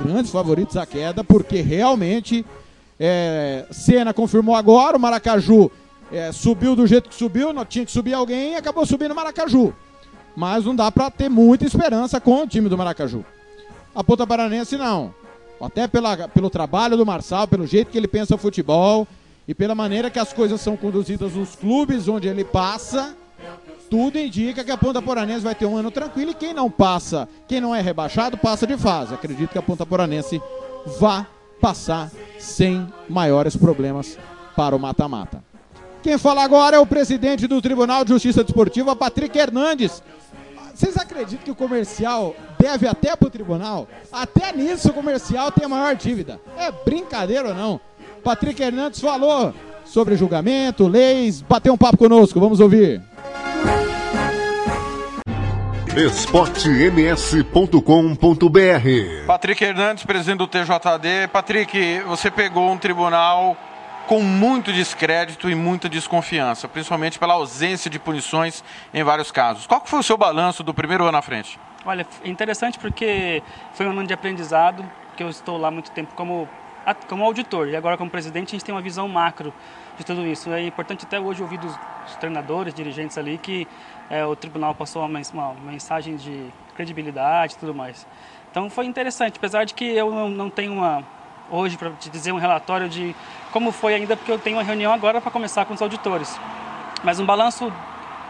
Speaker 3: Grandes favoritos à queda, porque realmente é, Senna confirmou agora, o Maracaju é, subiu do jeito que subiu, não tinha que subir alguém e acabou subindo o Maracaju. Mas não dá para ter muita esperança com o time do Maracaju. A Ponta Paranense não. Até pela, pelo trabalho do Marçal, pelo jeito que ele pensa o futebol e pela maneira que as coisas são conduzidas nos clubes onde ele passa, tudo indica que a Ponta Poranense vai ter um ano tranquilo e quem não passa, quem não é rebaixado, passa de fase. Acredito que a Ponta Poranense vá passar sem maiores problemas para o mata-mata. Quem fala agora é o presidente do Tribunal de Justiça Desportiva, Patrick Hernandes. Vocês acreditam que o comercial deve até pro tribunal? Até nisso o comercial tem a maior dívida. É brincadeira ou não? Patrick Hernandes falou sobre julgamento, leis, bateu um papo conosco. Vamos ouvir.
Speaker 2: esportems.com.br
Speaker 12: Patrick Hernandes, presidente do TJD. Patrick, você pegou um tribunal com muito descrédito e muita desconfiança, principalmente pela ausência de punições em vários casos. Qual foi o seu balanço do primeiro ano à frente?
Speaker 25: Olha, é interessante porque foi um ano de aprendizado, que eu estou lá muito tempo como, como auditor e agora como presidente a gente tem uma visão macro de tudo isso. É importante até hoje ouvir dos, dos treinadores, dirigentes ali, que é, o tribunal passou uma, uma, mensagem de credibilidade e tudo mais. Então foi interessante, apesar de que eu não, não tenho uma, hoje para te dizer um relatório de como foi ainda, porque eu tenho uma reunião agora para começar com os auditores. Mas um balanço,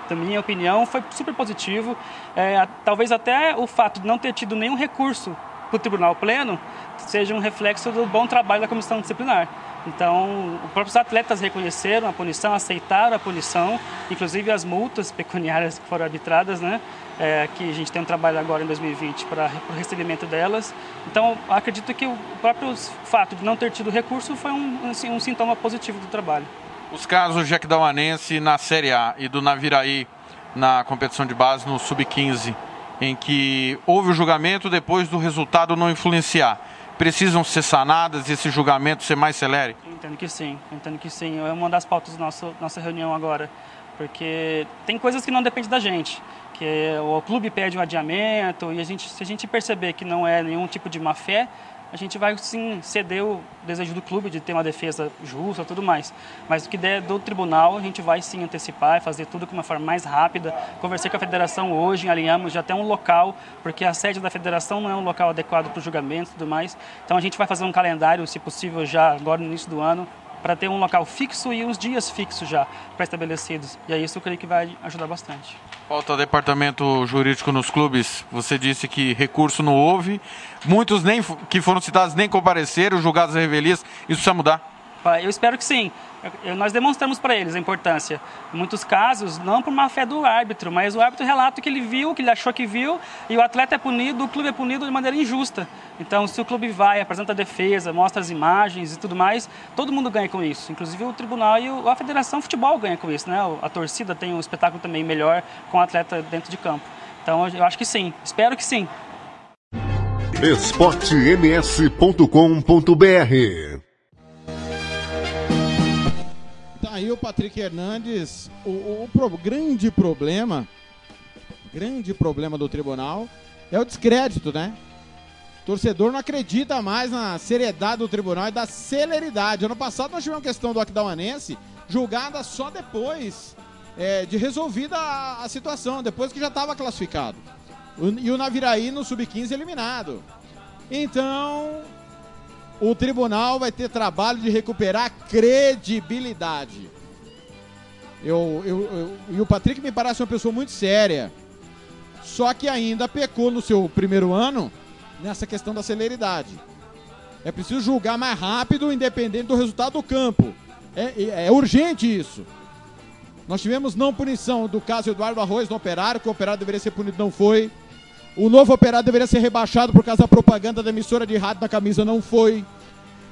Speaker 25: da minha opinião, foi super positivo. É, talvez até o fato de não ter tido nenhum recurso para o tribunal pleno seja um reflexo do bom trabalho da comissão disciplinar. Então, os próprios atletas reconheceram a punição, aceitaram a punição, inclusive as multas pecuniárias que foram arbitradas, né? É, que a gente tem um trabalho agora em 2020 para o recebimento delas. Então, acredito que o próprio fato de não ter tido recurso foi um, assim, um sintoma positivo do trabalho.
Speaker 12: Os casos Jack Dauanense na Série A e do Naviraí na competição de base no Sub-15, em que houve o julgamento depois do resultado não influenciar precisam ser sanadas e esse julgamento ser mais celere?
Speaker 25: Entendo que sim, entendo que sim. É uma das pautas da nossa, nossa reunião agora, porque tem coisas que não dependem da gente, que o clube pede um adiamento e a gente, se a gente perceber que não é nenhum tipo de má fé, a gente vai sim ceder o desejo do clube de ter uma defesa justa tudo mais. Mas o que der do tribunal, a gente vai sim antecipar e fazer tudo de uma forma mais rápida. Conversei com a federação hoje, alinhamos já até um local, porque a sede da federação não é um local adequado para o julgamento e tudo mais. Então a gente vai fazer um calendário, se possível, já agora no início do ano, para ter um local fixo e uns dias fixos já pré-estabelecidos. E aí isso eu creio que vai ajudar bastante.
Speaker 12: Falta departamento jurídico nos clubes. Você disse que recurso não houve. Muitos nem que foram citados nem compareceram, julgados revelias. Isso precisa mudar?
Speaker 25: Eu espero que sim. Nós demonstramos para eles a importância. Em muitos casos, não por má fé do árbitro, mas o árbitro relata que ele viu, que ele achou que viu, e o atleta é punido, o clube é punido de maneira injusta. Então, se o clube vai, apresenta a defesa, mostra as imagens e tudo mais, todo mundo ganha com isso. Inclusive o tribunal e a Federação de Futebol ganha com isso. Né? A torcida tem um espetáculo também melhor com o atleta dentro de campo. Então, eu acho que sim. Espero que sim
Speaker 2: esportems.com.br
Speaker 3: aí o Patrick Hernandes. O, o- o pro- grande problema, grande problema do tribunal é o descrédito, né? O torcedor não acredita mais na seriedade do tribunal e da celeridade. Ano passado nós tivemos a questão do Aquidauanense julgada só depois é, de resolvida a, a situação, depois que já estava classificado. O- e o Naviraí no Sub-15 eliminado. Então, o tribunal vai ter trabalho de recuperar credibilidade. Eu, eu, eu- e o Patrick me parece uma pessoa muito séria. Só que ainda pecou no seu primeiro ano nessa questão da celeridade. É preciso julgar mais rápido, independente do resultado do campo. É- é urgente isso. Nós tivemos não punição do caso Eduardo Arroz no operário, que o operário deveria ser punido, não foi. O novo operário deveria ser rebaixado por causa da propaganda da emissora de rádio na camisa, não foi.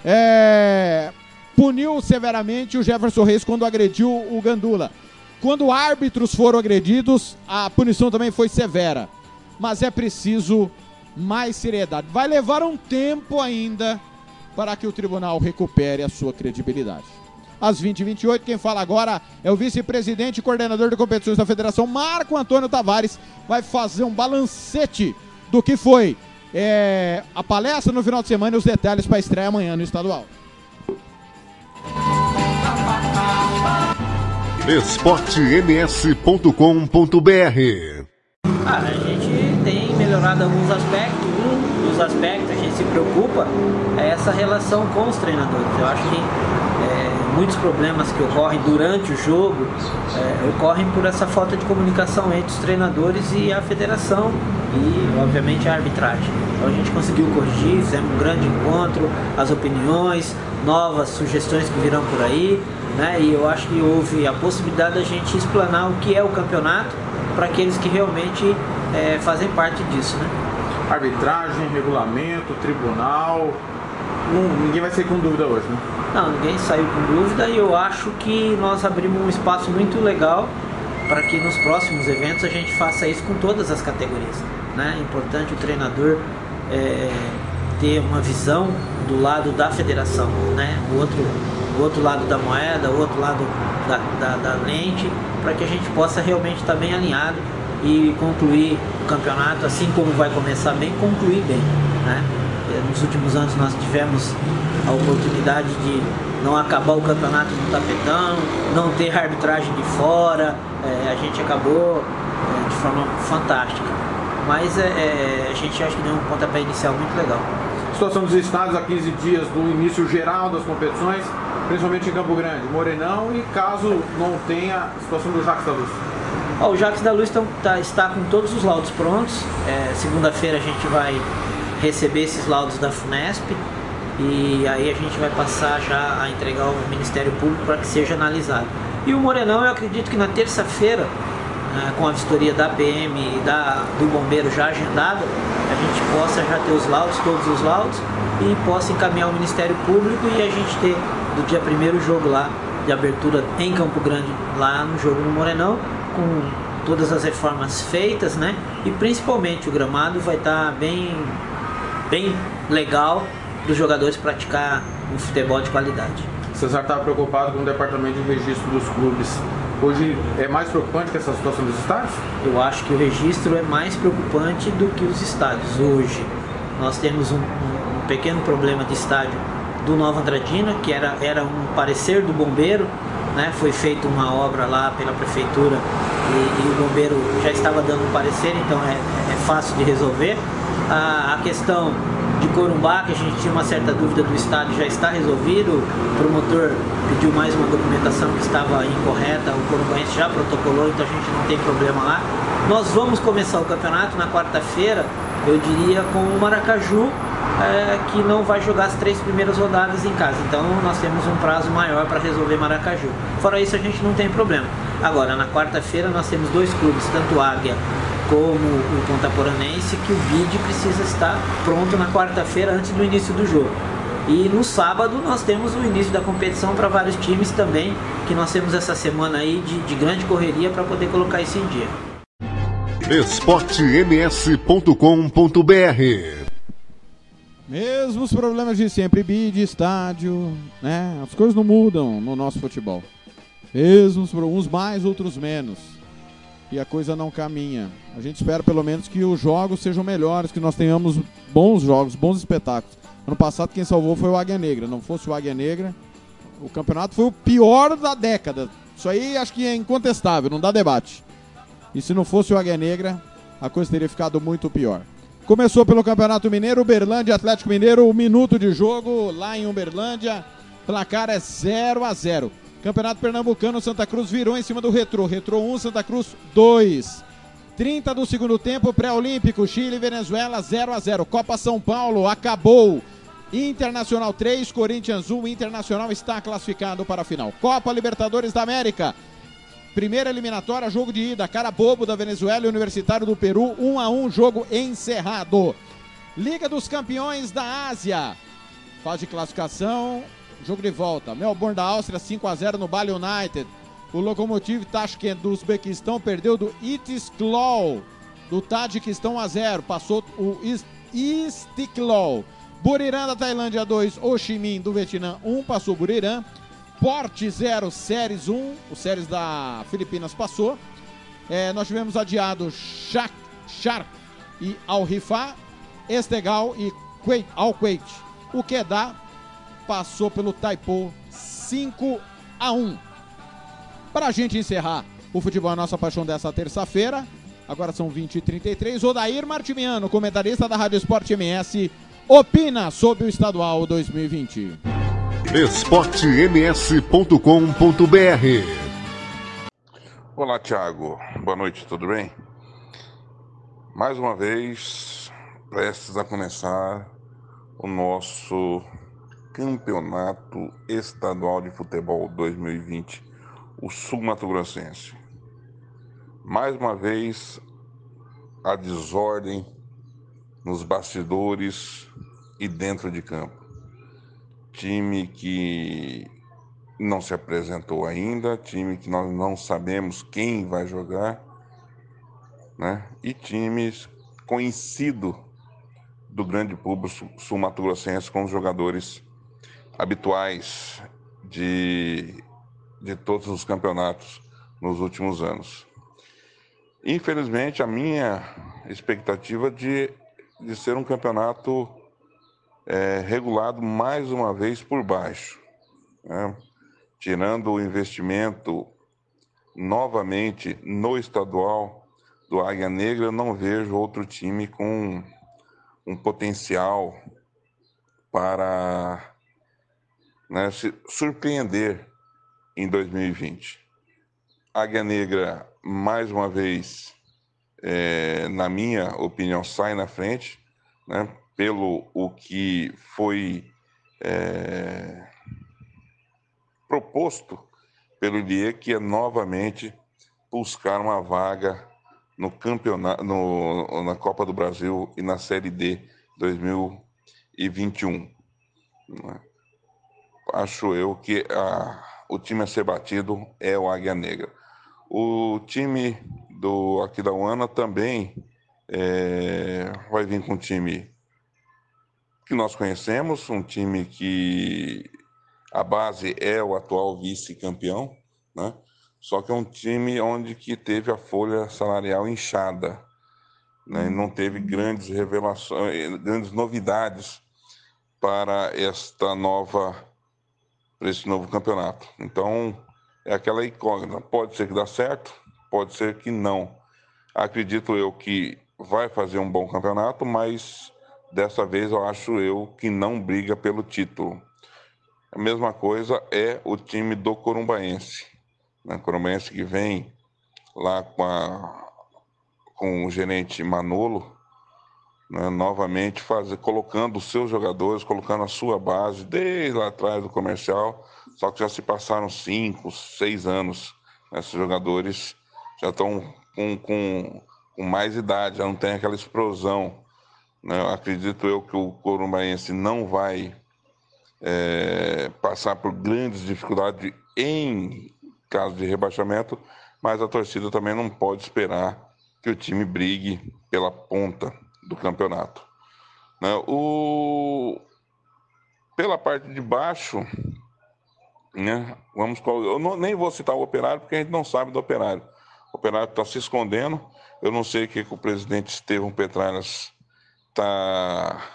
Speaker 3: É, Puniu severamente o Jefferson Reis quando agrediu o Gandula. Quando árbitros foram agredidos, a punição também foi severa. Mas é preciso mais seriedade. Vai levar um tempo ainda para que o tribunal recupere a sua credibilidade. Às 20h28, quem fala agora é o vice-presidente e coordenador de competições da federação, Marco Antônio Tavares. Vai fazer um balancete do que foi é, a palestra no final de semana e os detalhes para a estreia amanhã no estadual.
Speaker 2: esportems.com.br
Speaker 26: Ah, a gente tem melhorado alguns aspectos. Um dos aspectos que a gente se preocupa é essa relação com os treinadores. Eu acho que muitos problemas que ocorrem durante o jogo é, ocorrem por essa falta de comunicação entre os treinadores e a federação e, obviamente, a arbitragem. Então a gente conseguiu corrigir, fizemos um grande encontro, as opiniões, novas sugestões que virão por aí. Né? E eu acho que houve a possibilidade da gente explanar o que é o campeonato para aqueles que realmente é, fazem parte disso, né?
Speaker 12: Arbitragem, regulamento, tribunal. Ninguém vai sair com dúvida hoje, né?
Speaker 26: Não, ninguém saiu com dúvida e eu acho que nós abrimos um espaço muito legal para que nos próximos eventos a gente faça isso com todas as categorias. Né? É importante o treinador é, ter uma visão do lado da federação, né? o, outro, o outro lado da moeda, o outro lado da, da, da lente, para que a gente possa realmente estar bem alinhado e concluir o campeonato assim como vai começar bem, concluir bem. Né? Eh, Nos últimos anos nós tivemos a oportunidade de não acabar o campeonato no tapetão, não ter arbitragem de fora, eh, a gente acabou eh, de forma fantástica. Mas eh, eh, a gente acha que deu um pontapé inicial muito legal.
Speaker 12: Situação dos estádios a 15 dias do início geral das competições, principalmente em Campo Grande, Morenão e caso não tenha a situação do Jacques da Luz.
Speaker 26: Ó, o Jacques da Luz tão- tá- está com todos os laudos prontos. É, Segunda-feira a gente vai receber esses laudos da FUNESP e aí a gente vai passar já a entregar ao Ministério Público para que seja analisado. E o Morenão, eu acredito que na terça-feira, né, com a vistoria da PM e da, do bombeiro já agendada, a gente possa já ter os laudos, todos os laudos, e possa encaminhar ao Ministério Público e a gente ter do dia primeiro jogo lá de abertura em Campo Grande, lá no jogo no Morenão, com todas as reformas feitas, né? E principalmente o gramado vai estar bem, bem legal para os jogadores praticar um futebol de qualidade.
Speaker 12: Cesar estava preocupado com o departamento de registro dos clubes. Hoje é mais preocupante que essa situação dos estádios?
Speaker 26: Eu acho que o registro é mais preocupante do que os estádios hoje. Nós temos um, um- um pequeno problema de estádio do Nova Andradina, que era, era um parecer do bombeiro, né? foi feita uma obra lá pela prefeitura e, e o bombeiro já estava dando um parecer, então é, é fácil de resolver. A, a questão de Corumbá, que a gente tinha uma certa dúvida do estádio, já está resolvido. O promotor pediu mais uma documentação que estava incorreta, o corumbaense já protocolou, então a gente não tem problema lá. Nós vamos começar o campeonato na quarta-feira, eu diria, com o Maracaju, é, que não vai jogar as três primeiras rodadas em casa. Então nós temos um prazo maior para resolver Maracaju. Fora isso, a gente não tem problema. Agora, na quarta-feira, nós temos dois clubes, tanto Águia como o Ponta Poranense, que o BID precisa estar pronto na quarta-feira antes do início do jogo. E no sábado nós temos o início da competição para vários times também, que nós temos essa semana aí de, de grande correria para poder colocar isso em dia.
Speaker 2: esportems.com.br
Speaker 3: Mesmos problemas de sempre, bid, estádio, né? As coisas não mudam no nosso futebol. Mesmos, uns mais, outros menos. E a coisa não caminha. A gente espera pelo menos que os jogos sejam melhores, que nós tenhamos bons jogos, bons espetáculos. Ano passado quem salvou foi o Águia Negra. Não fosse o Águia Negra, o campeonato foi o pior da década. Isso aí acho que é incontestável, não dá debate. E se não fosse o Águia Negra, a coisa teria ficado muito pior. Começou pelo Campeonato Mineiro, Uberlândia Atlético Mineiro, um minuto de jogo lá em Uberlândia. Placar é 0 a 0 Campeonato Pernambucano, Santa Cruz virou em cima do Retrô. Retrô 1, Santa Cruz 2. 30 do segundo tempo, pré-olímpico, Chile e Venezuela 0 a 0 Copa São Paulo acabou. Internacional 3, Corinthians 1. Internacional está classificado para a final. Copa Libertadores da América. Primeira eliminatória, jogo de ida. Cara bobo da Venezuela e Universitário do Peru. 1 a 1 jogo encerrado. Liga dos Campeões da Ásia. Fase de classificação, jogo de volta. Melbourne da Áustria 5 a 0 no Bali United. O Lokomotiv Tashkent do Uzbequistão perdeu do Itisklol do Tadiquistão 1 a 0. Passou o Is- Istiklol. Buriram da Tailândia 2, Ho Chi Minh do Vietnã 1, passou Buriram. Porte 0, Séries 1, o Séries da Filipinas passou. É, nós tivemos adiado Shak, Shark e Al Rifá, Estegal e Al Kuwait. O Kedah passou pelo Taipo 5 a 1. Para a gente encerrar o futebol é nossa paixão dessa terça-feira, agora são 20h33, Odair Martimiano, comentarista da Rádio Esporte MS, opina sobre o estadual 2020.
Speaker 2: esportems.com.br
Speaker 27: Olá, Thiago. Boa noite, tudo bem? Mais uma vez, prestes a começar o nosso Campeonato Estadual de Futebol 2020, o Sul Mato Grossense. Mais uma vez, a desordem nos bastidores e dentro de campo. Time que não se apresentou ainda, time que nós não sabemos quem vai jogar, né? E times conhecido do grande público sul-mato-grossense com os jogadores habituais de, de todos os campeonatos nos últimos anos. Infelizmente, a minha expectativa de, de ser um campeonato é, regulado mais uma vez por baixo. né? tirando o investimento novamente no estadual do Águia Negra, eu não vejo outro time com um potencial para né, se surpreender em 2020. Águia Negra, mais uma vez, é, na minha opinião, sai na frente, né, pelo o que foi é, proposto pelo IDE, que é novamente buscar uma vaga no campeonato, no, na Copa do Brasil e na Série D 2021. né? Acho eu que a, o time a ser batido é o Águia Negra. O time do aqui da UANA também é, vai vir com um time que nós conhecemos, um time que a base é o atual vice-campeão, né? Só que é um time onde que teve a folha salarial inchada, né? Não teve grandes revelações, grandes novidades para esta nova, para esse novo campeonato. Então é aquela incógnita. Pode ser que dá certo, pode ser que não. Acredito eu que vai fazer um bom campeonato, mas dessa vez eu acho eu que não briga pelo título. A mesma coisa é o time do Corumbaense. Né? Corumbaense que vem lá com, a, com o gerente Manolo, né? novamente fazer, colocando os seus jogadores, colocando a sua base desde lá atrás do comercial, só que já se passaram cinco, seis anos. né? Esses jogadores já estão com, com, com mais idade, já não tem aquela explosão. né? Acredito eu que o Corumbaense não vai é, passar por grandes dificuldades em caso de rebaixamento, mas a torcida também não pode esperar que o time brigue pela ponta do campeonato. Né? O... Pela parte de baixo, né? Vamos, eu não, nem vou citar o operário, porque a gente não sabe do operário. O operário está se escondendo. Eu não sei o que, que o presidente Estevão Petralhas está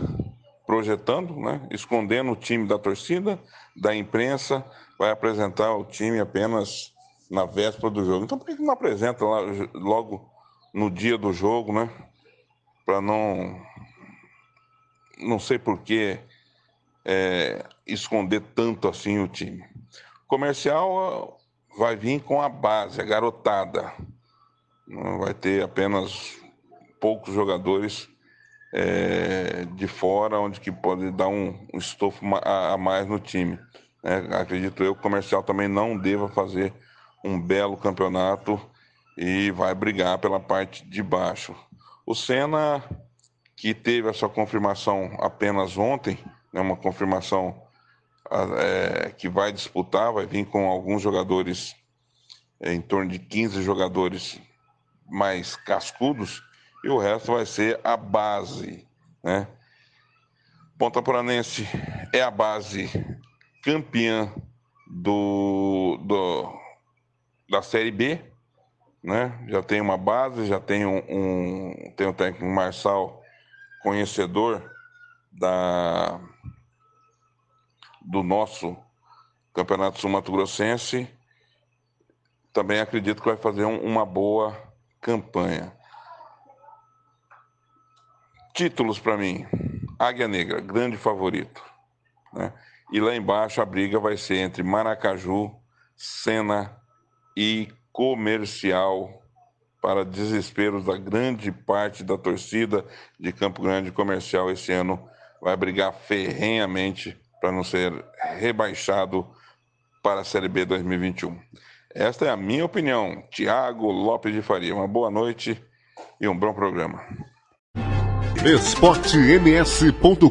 Speaker 27: projetando, né? escondendo o time da torcida, da imprensa, vai apresentar o time apenas na véspera do jogo. Então por que não apresenta lá, logo no dia do jogo, né? Para não. Não sei por que é, esconder tanto assim o time. Comercial vai vir com a base, a garotada. Não vai ter apenas poucos jogadores é, de fora, onde que pode dar um, um estofo a, a, mais no time. É, acredito eu que o comercial também não deva fazer um belo campeonato e vai brigar pela parte de baixo. O Senna, que teve a sua confirmação apenas ontem, né, uma confirmação é, que vai disputar, vai vir com alguns jogadores, é, em torno de 15 jogadores mais cascudos, e o resto vai ser a base, né? Ponta Poranense é a base campeã do, do, da Série B, né? Já tem uma base, já tem um, um tem o técnico Marçal conhecedor da do nosso Campeonato Sul-Mato Grossense. Também acredito que vai fazer um, uma boa campanha. Títulos para mim: Águia Negra, grande favorito. Né? E lá embaixo a briga vai ser entre Maracaju, Sena e Comercial, para desesperos da grande parte da torcida de Campo Grande Comercial esse ano vai brigar ferrenhamente para não ser rebaixado para a Série B 2021. Esta é a minha opinião. Tiago Lopes de Faria. Uma boa noite e um bom programa
Speaker 2: esportems.com.br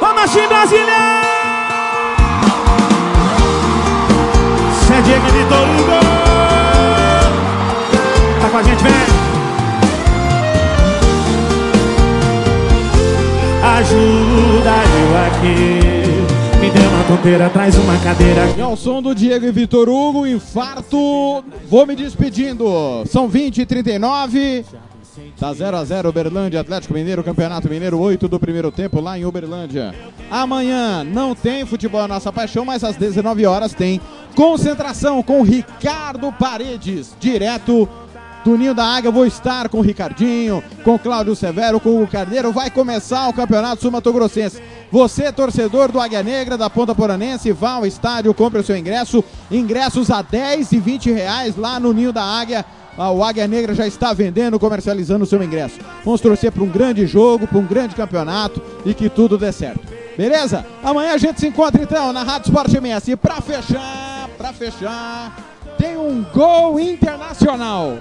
Speaker 28: Vamos assim, Sede que Vitor Hugo Tá com a gente, vem! Ajuda eu aqui me dê uma tonteira, traz uma cadeira.
Speaker 3: É o som do Diego e Vitor Hugo, infarto. Vou me despedindo. São 20 e 39 Tá 0 a 0 Uberlândia, Atlético Mineiro, Campeonato Mineiro 8 do primeiro tempo lá em Uberlândia. Amanhã não tem futebol a nossa paixão, mas às 19 horas tem concentração com Ricardo Paredes, direto do Ninho da Águia. Vou estar com o Ricardinho, com Cláudio Severo, com o Carneiro. Vai começar o Campeonato Sul-Mato Grossense. Você, torcedor do Águia Negra, da Ponta Poranense, vá ao estádio, compre o seu ingresso. Ingressos a 10 e 20 reais lá no Ninho da Águia o Águia Negra já está vendendo, comercializando o seu ingresso. Vamos torcer para um grande jogo, para um grande campeonato e que tudo dê certo. Beleza? Amanhã a gente se encontra então na Rádio Sport MS. E para fechar, para fechar, tem um gol internacional.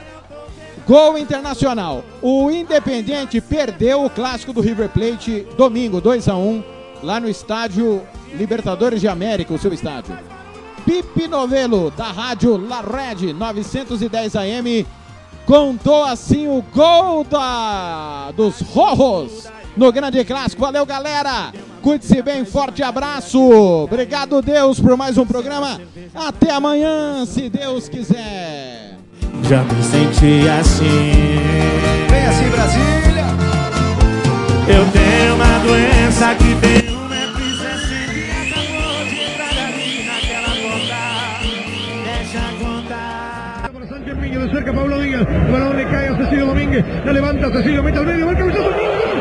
Speaker 3: Gol internacional. O Independente perdeu o clássico do River Plate domingo, 2 a 1 lá no estádio Libertadores de América, o seu estádio. Pipe Novelo, da rádio La Red 910 AM, contou assim o gol da, dos Rorros no grande clássico. Valeu, galera! Cuide-se bem, forte abraço. Obrigado, Deus, por mais um programa. Até amanhã, se Deus quiser.
Speaker 28: Já me senti assim.
Speaker 4: Vem assim, Brasília.
Speaker 28: Eu tenho uma doença que tem
Speaker 29: cerca Pablo Díaz. El balón le cae a Cecilio Domínguez. La levanta Cecilio, mete al medio, marca cabezazo.